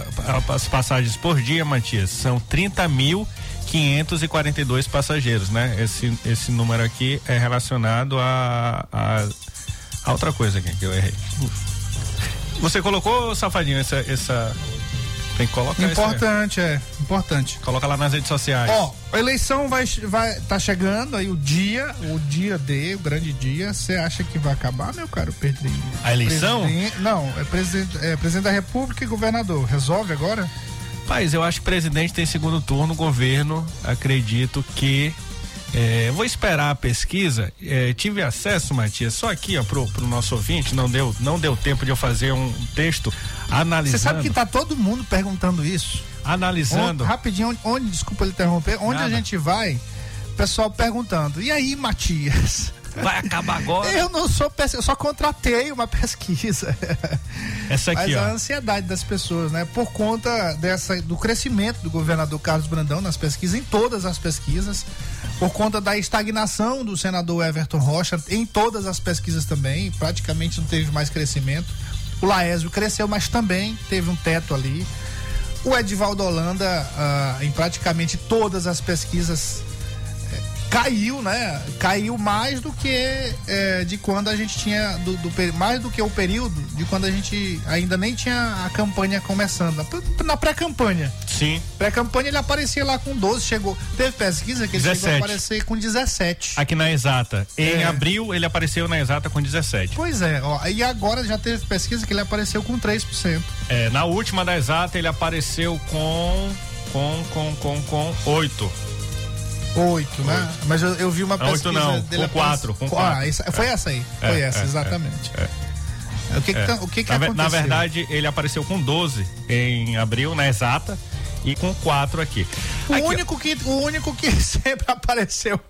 Speaker 5: as passagens por dia, Matias, são 30.542 passageiros, né? Esse, esse número aqui é relacionado a, a, a outra coisa aqui que eu errei. Você colocou, Safadinho, essa. essa... Tem que colocar.
Speaker 1: Importante, é. Importante.
Speaker 5: Coloca lá nas redes sociais.
Speaker 1: Ó, a eleição vai, vai tá chegando aí o dia, o dia D, o grande dia. Você acha que vai acabar, meu caro Pedrinho?
Speaker 5: A eleição?
Speaker 1: Presidente- não, é presidente, é presidente da República e governador. Resolve agora?
Speaker 5: Rapaz, eu acho que presidente tem segundo turno, governo, acredito que. é, vou esperar a pesquisa. É, tive acesso, Matias, só aqui, ó, pro, pro nosso ouvinte, não deu, não deu tempo de eu fazer um texto analisando.
Speaker 1: Você sabe que tá todo mundo perguntando isso?
Speaker 5: Analisando.
Speaker 1: Onde- rapidinho, onde, desculpa interromper, onde
Speaker 5: Nada.
Speaker 1: a gente vai, o pessoal perguntando, e aí, Matias?
Speaker 5: Vai acabar agora?
Speaker 1: Eu não sou pesquisa, eu só contratei uma pesquisa.
Speaker 5: Essa aqui,
Speaker 1: Mas a
Speaker 5: ó.
Speaker 1: ansiedade das pessoas, né? Por conta dessa, do crescimento do governador Carlos Brandão nas pesquisas, em todas as pesquisas, por conta da estagnação do senador Everton Rocha, em todas as pesquisas também, praticamente não teve mais crescimento. O Laésio cresceu, mas também teve um teto ali. O Edivaldo Holanda, ah, em praticamente todas as pesquisas, caiu, né? Caiu mais do que eh, de quando a gente tinha, do, do mais do que o período de quando a gente ainda nem tinha a campanha começando, na- pré-campanha.
Speaker 5: Sim.
Speaker 1: Pré-campanha ele aparecia lá com 12, chegou. Teve pesquisa que ele chegou
Speaker 5: 17.
Speaker 1: a aparecer com 17.
Speaker 5: Aqui na exata. Em
Speaker 1: É.
Speaker 5: abril, ele apareceu na exata com 17.
Speaker 1: Pois é, ó, e agora já teve pesquisa que ele apareceu com 3%.
Speaker 5: É, na última da exata, ele apareceu com. com, com, com, com 8.
Speaker 1: 8, né? Mas eu, eu vi uma
Speaker 5: Não,
Speaker 1: pesquisa
Speaker 5: oito não,
Speaker 1: dele
Speaker 5: com quatro, com
Speaker 1: Ah,
Speaker 5: quatro.
Speaker 1: essa- foi essa aí.
Speaker 5: É,
Speaker 1: Foi essa,
Speaker 5: é,
Speaker 1: exatamente.
Speaker 5: é, é.
Speaker 1: O que que,
Speaker 5: É.
Speaker 1: o que, que
Speaker 5: na,
Speaker 1: aconteceu?
Speaker 5: na verdade, ele apareceu com 12 em abril, na exata, e com 4 aqui.
Speaker 1: O
Speaker 5: Aqui,
Speaker 1: único, que, o único que sempre apareceu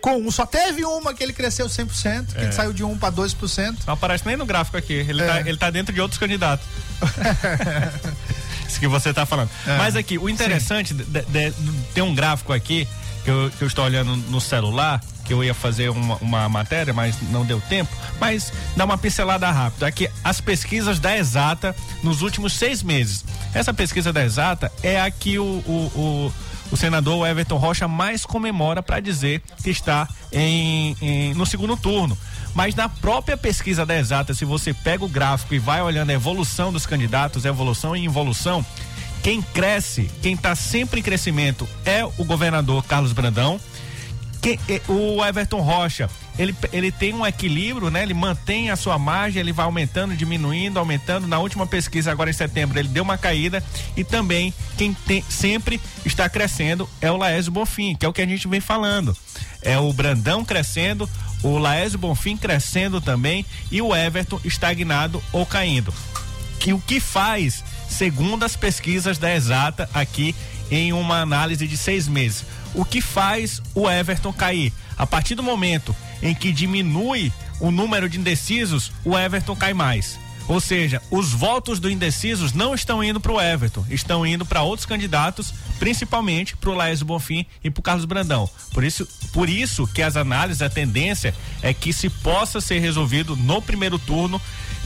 Speaker 1: com um, só teve uma que ele cresceu 100%, que
Speaker 5: É.
Speaker 1: saiu de 1 para 2%.
Speaker 5: Não aparece nem no gráfico aqui. Ele,
Speaker 1: É.
Speaker 5: tá, ele tá dentro de outros candidatos. Isso que você tá falando.
Speaker 1: É.
Speaker 5: Mas aqui, o interessante, de- de- de- tem um gráfico aqui que eu, que eu estou olhando no celular, que eu ia fazer uma, uma matéria, mas não deu tempo. Mas dá uma pincelada rápida. Aqui, as pesquisas da Exata nos últimos seis meses. Essa pesquisa da Exata é a que o, o, o, o senador Everton Rocha mais comemora para dizer que está em, em- no segundo turno. Mas na própria pesquisa da Exata, se você pega o gráfico e vai olhando a evolução dos candidatos, evolução e involução, quem cresce, quem está sempre em crescimento é o governador Carlos Brandão. Quem- eh, o Everton Rocha, ele, ele tem um equilíbrio, né? Ele mantém a sua margem, ele vai aumentando, diminuindo, aumentando. Na última pesquisa, agora em setembro, ele deu uma caída. E também, quem tem, sempre está crescendo é o Laésio Bonfim, que é o que a gente vem falando. É o Brandão crescendo, o Laésio Bonfim crescendo também e o Everton estagnado ou caindo que o que faz, segundo as pesquisas da Exata aqui em uma análise de seis meses, o que faz o Everton cair? A partir do momento em que diminui o número de indecisos, o Everton cai mais. Ou seja, os votos do indecisos não estão indo para o Everton, estão indo para outros candidatos, principalmente para o Laércio Bonfim e para o Carlos Brandão. Por isso, por isso que as análises, a tendência é que se possa ser resolvido no primeiro turno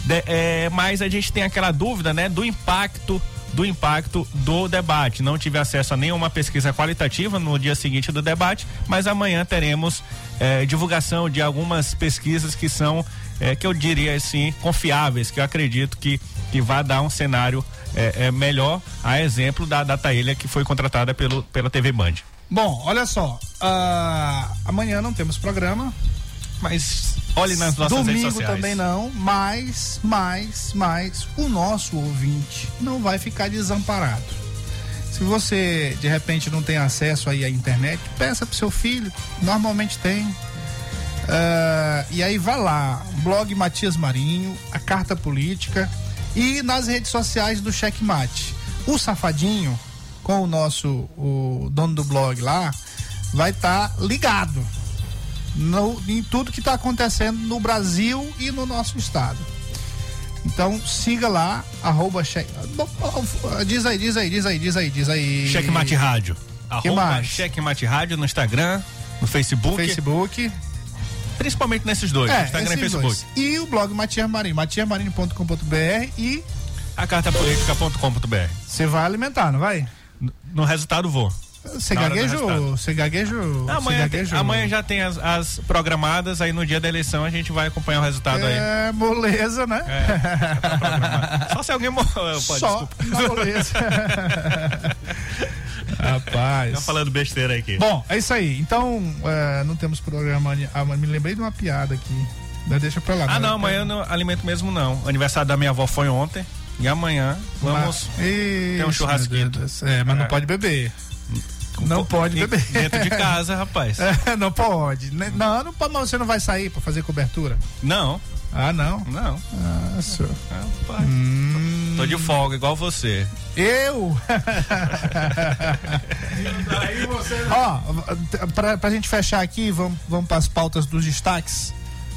Speaker 5: de- é, mas a gente tem aquela dúvida, né, do impacto do impacto do debate. Não tive acesso a nenhuma pesquisa qualitativa no dia seguinte do debate, mas amanhã teremos é, divulgação de algumas pesquisas que são, é, que eu diria assim, confiáveis, que eu acredito que, que vai dar um cenário é, é, melhor, a exemplo da Data Ilha que foi contratada pelo, pela TV Band.
Speaker 1: Bom, olha só. ah, amanhã não temos programa.
Speaker 5: Mas olhe nas nossas redes
Speaker 1: Domingo
Speaker 5: sociais.
Speaker 1: também não, mas, mas, mas o nosso ouvinte não vai ficar desamparado. Se você de repente não tem acesso aí à internet, peça pro seu filho, normalmente tem. Ah, e aí vai lá, blog Matias Marinho, a carta política e nas redes sociais do Checkmate. O Safadinho, com o nosso o dono do blog lá, vai estar ligado no- em tudo que está acontecendo no Brasil e no nosso estado. Então siga lá, arroba cheque. Diz aí, diz aí, diz aí, diz aí, diz aí.
Speaker 5: Checkmate Rádio. Arroba? Checkmate Rádio no Instagram, no Facebook.
Speaker 1: Facebook.
Speaker 5: principalmente nesses dois,
Speaker 1: É,
Speaker 5: Instagram e Facebook.
Speaker 1: dois. E o blog Matias Marinho, matiasmarinho.com.br e
Speaker 5: A cartapolitica.com.br.
Speaker 1: você vai alimentar, não vai?
Speaker 5: No resultado vou.
Speaker 1: Você gaguejou, você gaguejou.
Speaker 5: Amanhã,
Speaker 1: você
Speaker 5: tem-
Speaker 1: gaguejou.
Speaker 5: amanhã já tem as, as programadas, aí no dia da eleição a gente vai acompanhar o resultado aí.
Speaker 1: É, moleza, né?
Speaker 5: Só se alguém morrer.
Speaker 1: Só
Speaker 5: desculpa.
Speaker 1: na moleza. Rapaz.
Speaker 5: Tá falando besteira aqui.
Speaker 1: Bom, é isso aí. Então, é, não temos programa. Ah, me lembrei de uma piada aqui. Mas deixa pra lá.
Speaker 5: Ah,
Speaker 1: né?
Speaker 5: não, amanhã eu não alimento mesmo não. O aniversário da minha avó foi ontem. E amanhã vamos
Speaker 1: Mas-
Speaker 5: ter um churrasquinho.
Speaker 1: É, mas não pode beber. Não pode beber.
Speaker 5: Dentro de casa, rapaz.
Speaker 1: É, não pode. Ne- Não, não pode, mas você não vai sair pra fazer cobertura?
Speaker 5: Não.
Speaker 1: Ah, não?
Speaker 5: Não.
Speaker 1: Ah, senhor.
Speaker 5: Rapaz. Tô de folga, igual você.
Speaker 1: Eu? Ó, pra, pra gente fechar aqui, vamos, vamos para as pautas dos destaques.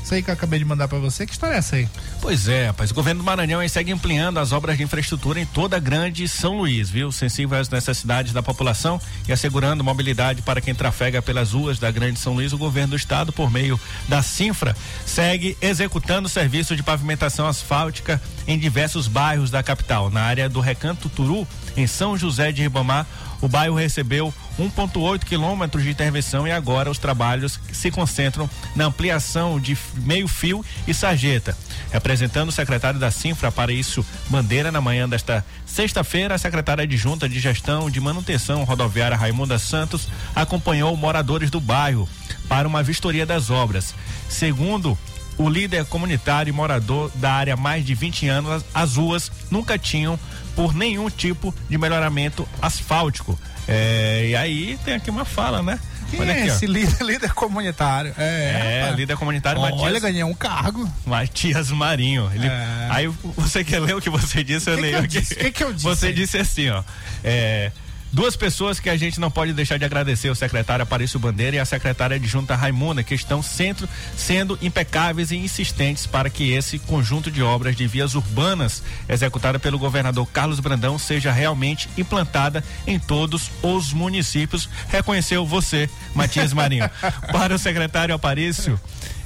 Speaker 1: Isso aí que eu acabei de mandar pra você. Que história é essa aí?
Speaker 5: Pois é, rapaz. O governo do Maranhão segue ampliando as obras de infraestrutura em toda a grande São Luís, viu? Sensível às necessidades da população e assegurando mobilidade para quem trafega pelas ruas da grande São Luís, o governo do estado, por meio da Sinfra, segue executando serviços de pavimentação asfáltica em diversos bairros da capital. Na área do Recanto Turu, em São José de Ribamar, o bairro recebeu 1,8 quilômetros de intervenção e agora os trabalhos se concentram na ampliação de f- meio fio e sarjeta. Representando o secretário da Sinfra para isso, Bandeira, na manhã desta sexta-feira, a secretária adjunta de gestão de manutenção rodoviária Raimunda Santos acompanhou moradores do bairro para uma vistoria das obras. Segundo o líder comunitário e morador da área há mais de 20 anos, as ruas nunca tinham por nenhum tipo de melhoramento asfáltico. É, e aí tem aqui uma fala, né?
Speaker 1: Quem
Speaker 5: Olha
Speaker 1: é
Speaker 5: aqui, ó.
Speaker 1: esse líder, líder comunitário? É,
Speaker 5: É, líder comunitário
Speaker 1: Olha,
Speaker 5: Matias,
Speaker 1: ganhei um cargo.
Speaker 5: Matias Marinho. Ele-
Speaker 1: É.
Speaker 5: Aí você quer ler o que você disse? Eu
Speaker 1: Que que
Speaker 5: leio
Speaker 1: eu
Speaker 5: aqui.
Speaker 1: disse? Que que eu disse
Speaker 5: Você
Speaker 1: aí?
Speaker 5: disse assim, ó. é, Duas pessoas que a gente não pode deixar de agradecer, o secretário Aparício Bandeira e a secretária adjunta Raimunda, que estão centro, sendo impecáveis e insistentes para que esse conjunto de obras de vias urbanas executada pelo governador Carlos Brandão seja realmente implantada em todos os municípios. Reconheceu você, Matias Marinho. para o secretário Aparício,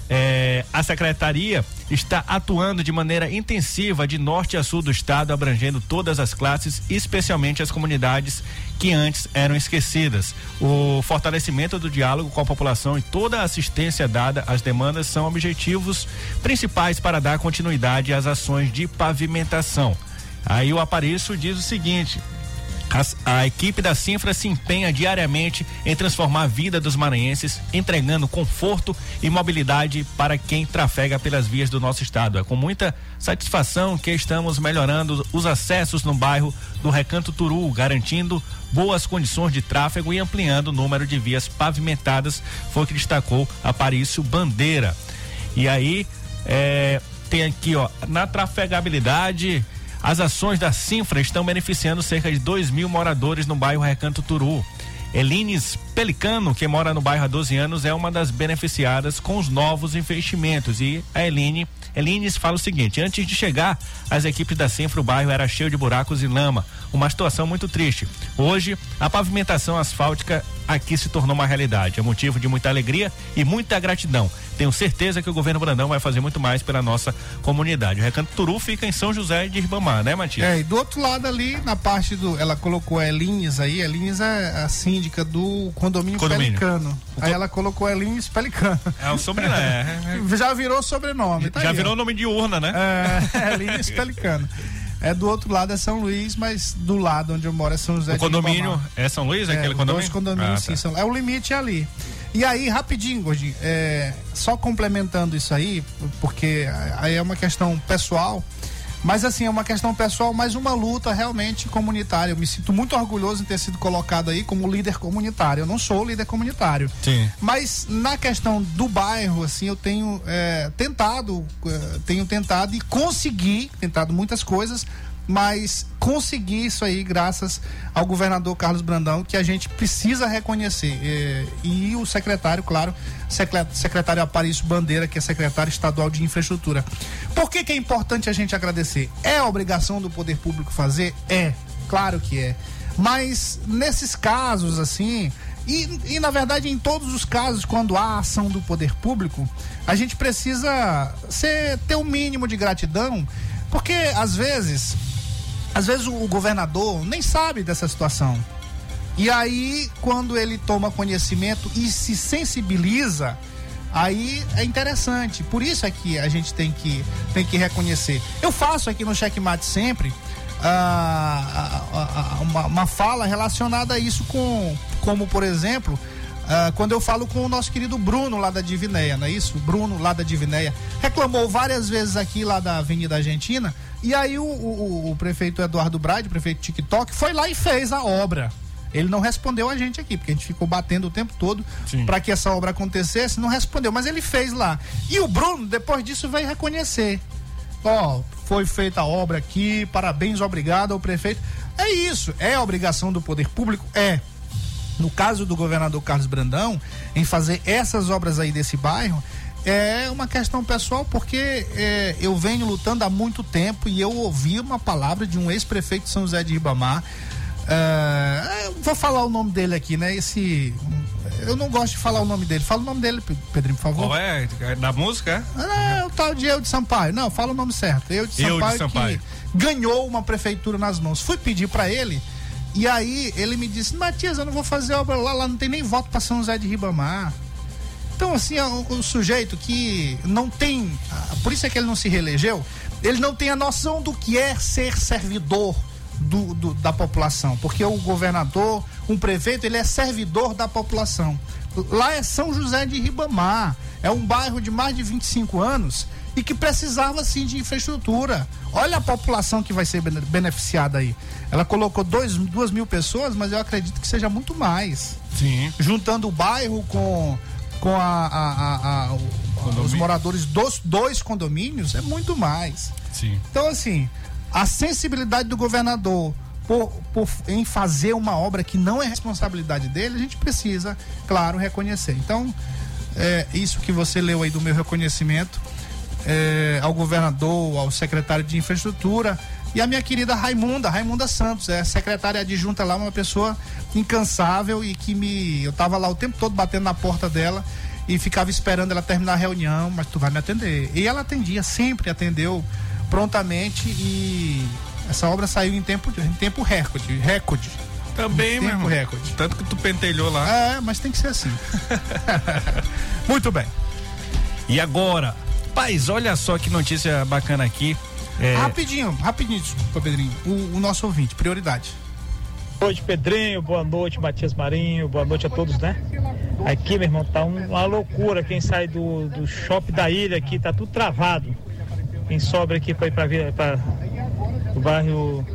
Speaker 5: é, a secretaria está atuando de maneira intensiva de norte a sul do estado, abrangendo todas as classes, especialmente as comunidades que antes eram esquecidas. O fortalecimento do diálogo com a população e toda a assistência dada às demandas são objetivos principais para dar continuidade às ações de pavimentação. Aí o Aparício diz o seguinte: as- A, equipe da Sinfra se empenha diariamente em transformar a vida dos maranhenses, entregando conforto e mobilidade para quem trafega pelas vias do nosso estado. É com muita satisfação que estamos melhorando os acessos no bairro do Recanto Turu, garantindo boas condições de tráfego e ampliando o número de vias pavimentadas, foi o que destacou Aparício Bandeira. E aí, é, tem aqui, ó, na trafegabilidade. As ações da Sinfra estão beneficiando cerca de 2 mil moradores no bairro Recanto Turu. Elines Pelicano, que mora no bairro há 12 anos, é uma das beneficiadas com os novos investimentos. E a Eline, Elines fala o seguinte: antes de chegar às equipes da Sinfra, o bairro era cheio de buracos e lama. Uma situação muito triste. Hoje, a pavimentação asfáltica aqui se tornou uma realidade. É motivo de muita alegria e muita gratidão. Tenho certeza que o governo Brandão vai fazer muito mais pela nossa comunidade. O Recanto Turu fica em São José de Ribamar, né, Matias?
Speaker 1: É, e do outro lado ali, na parte do. Ela colocou a Elinhas aí. A Elinhas é a síndica do condomínio,
Speaker 5: Condomínio.
Speaker 1: Pelicano. Aí ela colocou Elinhas Pelicano.
Speaker 5: É o sobrenome. É,
Speaker 1: Já virou sobrenome. tá
Speaker 5: Já
Speaker 1: aí.
Speaker 5: Virou nome de urna, né?
Speaker 1: É, Elinhas Pelicano. É do outro lado é São Luís, mas do lado onde eu moro é São José
Speaker 5: O
Speaker 1: de
Speaker 5: condomínio
Speaker 1: Ribamar.
Speaker 5: é São Luís,
Speaker 1: É,
Speaker 5: aquele
Speaker 1: os
Speaker 5: condomínio?
Speaker 1: Dois condomínios,
Speaker 5: Ah,
Speaker 1: sim,
Speaker 5: tá.
Speaker 1: são- é o limite ali. E aí, rapidinho, Gordinho, é, só complementando isso aí, porque aí é uma questão pessoal, mas assim, é uma questão pessoal, mas uma luta realmente comunitária. Eu me sinto muito orgulhoso em ter sido colocado aí como líder comunitário. Eu não sou líder comunitário.
Speaker 5: Sim.
Speaker 1: Mas na questão do bairro, assim, eu tenho é, tentado, é, tenho tentado e consegui, tentado muitas coisas, mas consegui isso aí graças ao governador Carlos Brandão, que a gente precisa reconhecer. É, e o secretário, claro, secre- secretário Aparício Bandeira, que é secretário estadual de infraestrutura. Por que, que é importante a gente agradecer? É obrigação do poder público fazer? É, claro que é. Mas nesses casos, assim, E, e, na verdade, em todos os casos, quando há ação do poder público, a gente precisa ser, ter o um mínimo de gratidão, porque às vezes, às vezes o governador nem sabe dessa situação. E aí, quando ele toma conhecimento e se sensibiliza, aí é interessante. Por isso é que a gente tem que, tem que reconhecer. Eu faço aqui no Checkmate sempre ah, ah, ah, uma, uma fala relacionada a isso com, como por exemplo, quando eu falo com o nosso querido Bruno lá da Divinéia, não é isso? Bruno lá da Divinéia. Reclamou várias vezes aqui lá da Avenida Argentina. E aí o, o, o prefeito Eduardo Brade, prefeito TikTok, foi lá e fez a obra. Ele não respondeu a gente aqui, porque a gente ficou batendo o tempo todo para que essa obra acontecesse, não respondeu, mas ele fez lá. E o Bruno, depois disso, veio reconhecer. Ó, oh, foi feita a obra aqui, parabéns, obrigado ao prefeito. É isso, é a obrigação do poder público? É no caso do governador Carlos Brandão, em fazer essas obras aí desse bairro, é uma questão pessoal, porque é, eu venho lutando há muito tempo e eu ouvi uma palavra de um ex-prefeito de São José de Ribamar. É, vou falar o nome dele aqui, né? Esse. Eu não gosto de falar o nome dele. Fala o nome dele, Pedrinho, por favor.
Speaker 5: Qual é? Da música?
Speaker 1: É, é o tal de Eu de Sampaio. Não, fala o nome certo. Eu de Sampaio,
Speaker 5: eu de Sampaio.
Speaker 1: que ganhou uma prefeitura nas mãos. Fui pedir para ele e aí ele me disse, Matias, eu não vou fazer obra lá, lá não tem nem voto para São José de Ribamar. Então, assim, o, o, sujeito que não tem. Por isso é que ele não se reelegeu, ele não tem a noção do que é ser servidor do, do, da população. Porque o governador, um prefeito, ele é servidor da população. Lá é São José de Ribamar. É um bairro de mais de 25 anos e que precisava sim de infraestrutura. Olha a população que vai ser beneficiada aí. Ela colocou dois, duas mil pessoas, mas eu acredito que seja muito mais.
Speaker 5: Sim.
Speaker 1: Juntando o bairro com, com a, a, a, os moradores dos dois condomínios, é muito mais.
Speaker 5: Sim.
Speaker 1: Então, assim, a sensibilidade do governador por, por, em fazer uma obra que não é responsabilidade dele, a gente precisa, claro, reconhecer. Então, é, isso que você leu aí do meu reconhecimento é, ao governador, ao secretário de infraestrutura e a minha querida Raimunda, Raimunda Santos, é secretária adjunta lá, uma pessoa incansável e que me. Eu tava lá o tempo todo batendo na porta dela e ficava esperando ela terminar a reunião, mas tu vai me atender. E ela atendia, sempre atendeu prontamente e essa obra saiu em tempo, em tempo recorde, recorde.
Speaker 5: Também,
Speaker 1: tempo
Speaker 5: mesmo.
Speaker 1: recorde.
Speaker 5: Tanto que tu pentelhou lá.
Speaker 1: É, mas tem que ser assim. Muito bem.
Speaker 5: E agora, Paz, olha só que notícia bacana aqui.
Speaker 1: É... Rapidinho, rapidinho, desculpa, Pedrinho. O, o nosso ouvinte, prioridade.
Speaker 12: Boa noite, Pedrinho. Boa noite, Matias Marinho. Boa noite a todos, né? Aqui, meu irmão, tá uma loucura. Quem sai do, do shopping da ilha aqui, tá tudo travado. Quem sobra aqui para ir para o bairro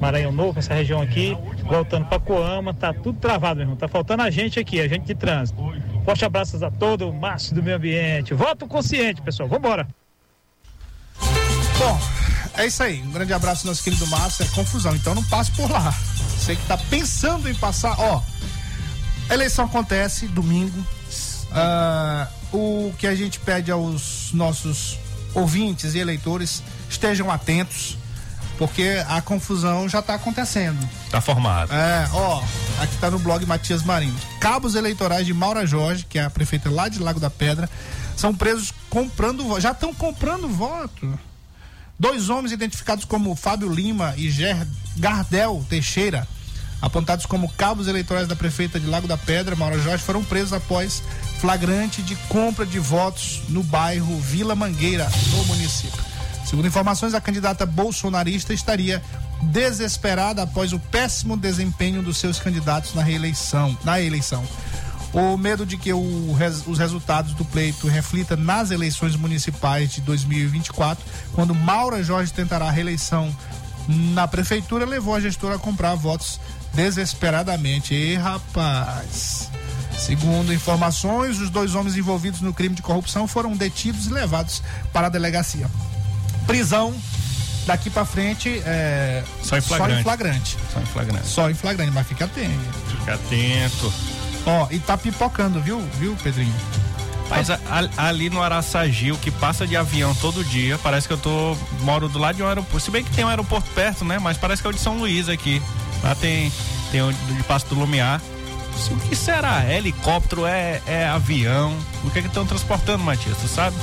Speaker 12: Maranhão Novo, essa região aqui, voltando para Coama, tá tudo travado, meu irmão. Tá faltando a gente aqui, a gente de trânsito. Forte abraços a todo o Márcio do Meio Ambiente. Voto consciente, pessoal. Vambora.
Speaker 1: Bom, é isso aí. Um grande abraço, nosso querido Márcio. É confusão, então não passe por lá. Você que tá pensando em passar, ó. A eleição acontece domingo. Uh, o que a gente pede aos nossos ouvintes e eleitores estejam atentos porque a confusão já está acontecendo.
Speaker 5: Está formado.
Speaker 1: É, ó, aqui está no blog Matias Marinho. Cabos eleitorais de Maura Jorge, que é a prefeita lá de Lago da Pedra, são presos comprando, já estão comprando voto. Dois homens identificados como Fábio Lima e Ger Gardel Teixeira, apontados como cabos eleitorais da prefeita de Lago da Pedra, Maura Jorge, foram presos após flagrante de compra de votos no bairro Vila Mangueira, no município. Segundo informações, a candidata bolsonarista estaria desesperada após o péssimo desempenho dos seus candidatos na reeleição, na eleição. O medo de que o, os resultados do pleito reflita nas eleições municipais de 2024, quando Maura Jorge tentará a reeleição na prefeitura, levou a gestora a comprar votos desesperadamente. E rapaz. Segundo informações, os dois homens envolvidos no crime de corrupção foram detidos e levados para a delegacia prisão daqui para frente é
Speaker 5: só em flagrante.
Speaker 1: Só em flagrante.
Speaker 5: Só em flagrante.
Speaker 1: Só em flagrante, mas fica atento.
Speaker 5: Fica atento.
Speaker 1: Ó, e tá pipocando, viu, viu, Pedrinho?
Speaker 5: Mas a, a, ali no Araçagi, o que passa de avião todo dia, parece que eu tô moro do lado de um aeroporto. Se bem que tem um aeroporto perto, né? Mas parece que é o de São Luís aqui. Lá tem tem o de Passo do Lumiar. O que será? É helicóptero? É, é avião? O que é que estão transportando, Matias? Tu sabe?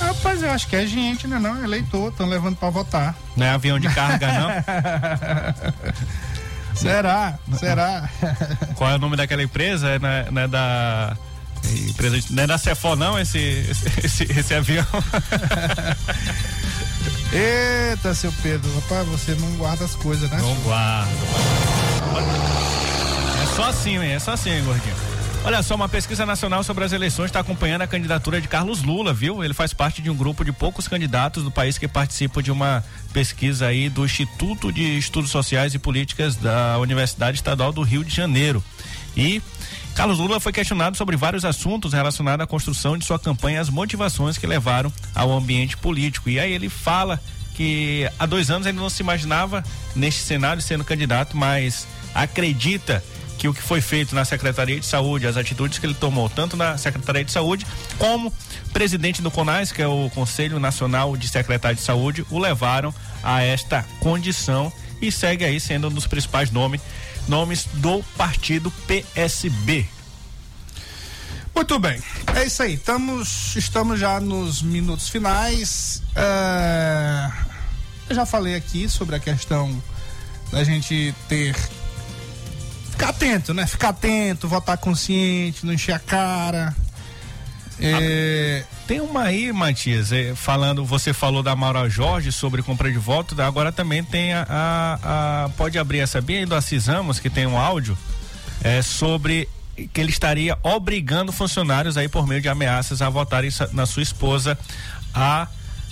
Speaker 1: Rapaz, eu acho que é gente, né? Não, é eleitor, estão levando pra votar.
Speaker 5: Não é avião de carga, não?
Speaker 1: Será? Será?
Speaker 5: Qual é o nome daquela empresa? É, não é, não é da. Empresa, não é da Cefó, não, esse, esse, esse, esse avião.
Speaker 1: Eita, seu Pedro, rapaz, você não guarda as coisas, né?
Speaker 5: Não guarda. É só assim, hein? É só assim, hein, gordinho. Olha só, uma pesquisa nacional sobre as eleições está acompanhando a candidatura de Carlos Lula, viu? Ele faz parte de um grupo de poucos candidatos do país que participam de uma pesquisa aí do Instituto de Estudos Sociais e Políticas da Universidade Estadual do Rio de Janeiro. E Carlos Lula foi questionado sobre vários assuntos relacionados à construção de sua campanha e as motivações que levaram ao ambiente político. E aí ele fala que há dois anos ele não se imaginava neste cenário sendo candidato, mas acredita que o que foi feito na Secretaria de Saúde, as atitudes que ele tomou, tanto na Secretaria de Saúde, como presidente do CONAS, que é o Conselho Nacional de Secretário de Saúde, o levaram a esta condição e segue aí sendo um dos principais nomes, nomes do partido PSB.
Speaker 1: Muito bem, é isso aí. Estamos, estamos já nos minutos finais. É, Eu já falei aqui sobre a questão da gente ter. Ficar atento, né? Ficar atento, votar consciente, não encher a cara. É,
Speaker 5: Tem uma aí, Matias, eh, falando, você falou da Maura Jorge sobre compra de voto, agora também tem a, a- a- pode abrir essa bem aí do Assis Ramos, que tem um áudio, é, sobre que ele estaria obrigando funcionários aí por meio de ameaças a votarem na sua esposa, a,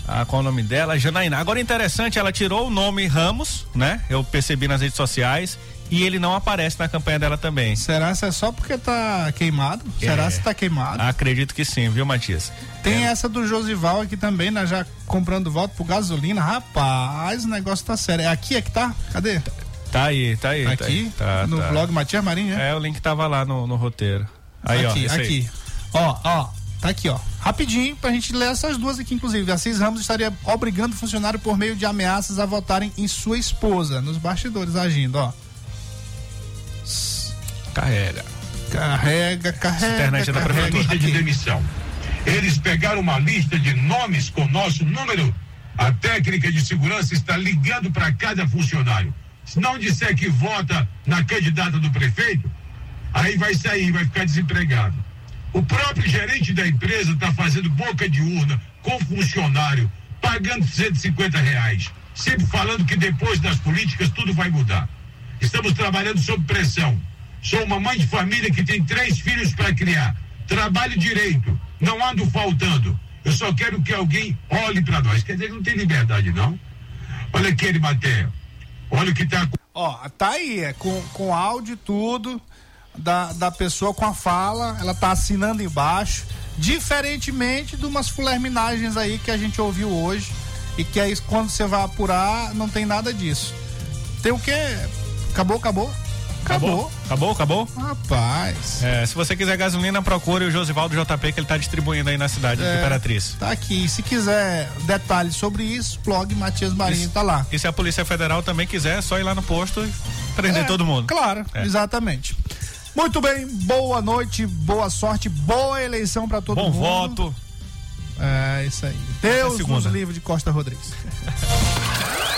Speaker 5: a qual é o nome dela? Janaína. Agora interessante, ela tirou o nome Ramos, né? Eu percebi nas redes sociais e ele não aparece na campanha dela também.
Speaker 1: Será que é só porque tá queimado? Será
Speaker 5: É.
Speaker 1: se tá queimado?
Speaker 5: Acredito que sim, viu, Matias?
Speaker 1: Tem essa do Josival aqui também, né? Já comprando voto por gasolina. Rapaz, o negócio tá sério. É aqui é que tá? Cadê?
Speaker 5: Tá aí, tá aí. tá
Speaker 1: Aqui?
Speaker 5: aí, tá,
Speaker 1: no
Speaker 5: tá.
Speaker 1: blog Matias Marinho, é?
Speaker 5: É, o link tava lá no, no roteiro. Aí,
Speaker 1: aqui,
Speaker 5: ó.
Speaker 1: aqui. Ó, ó. Tá aqui, ó. Rapidinho pra gente ler essas duas aqui, inclusive. Assis Ramos estaria obrigando o funcionário por meio de ameaças a votarem em sua esposa, nos bastidores agindo, ó.
Speaker 5: Carrega.
Speaker 1: Carrega, carrega.
Speaker 5: Internet da
Speaker 1: carrega.
Speaker 13: lista de demissão. Eles pegaram uma lista de nomes com nosso número. A técnica de segurança está ligando para cada funcionário. Se não disser que vota na candidata do prefeito, aí vai sair, vai ficar desempregado. O próprio gerente da empresa está fazendo boca de urna com funcionário, pagando 150 reais, sempre falando que depois das políticas tudo vai mudar. Estamos trabalhando sob pressão. Sou uma mãe de família que tem três filhos para criar. Trabalho direito, não ando faltando. Eu só quero que alguém olhe para nós. Quer dizer não tem liberdade, não? Olha aqui, Arimateia. Olha o que está
Speaker 1: Ó, tá aí, é com, com áudio e tudo da, da pessoa com a fala, ela tá assinando embaixo, diferentemente de umas fulerminagens aí que a gente ouviu hoje e que aí quando você vai apurar não tem nada disso. Tem o quê? Acabou, acabou? Acabou.
Speaker 5: Acabou, acabou?
Speaker 1: Rapaz.
Speaker 5: É, se você quiser gasolina, procure o Josivaldo JP que ele tá distribuindo aí na cidade de
Speaker 1: É,
Speaker 5: Imperatriz.
Speaker 1: Tá aqui. Se quiser detalhes sobre isso, blog Matias Marinho tá lá.
Speaker 5: E se a Polícia Federal também quiser, é só ir lá no posto e prender
Speaker 1: É,
Speaker 5: todo mundo.
Speaker 1: Claro,
Speaker 5: É.
Speaker 1: exatamente. Muito bem, boa noite, boa sorte, boa eleição pra todo
Speaker 5: Bom
Speaker 1: mundo.
Speaker 5: voto.
Speaker 1: É, isso aí. Deus nos livre de Costa Rodrigues.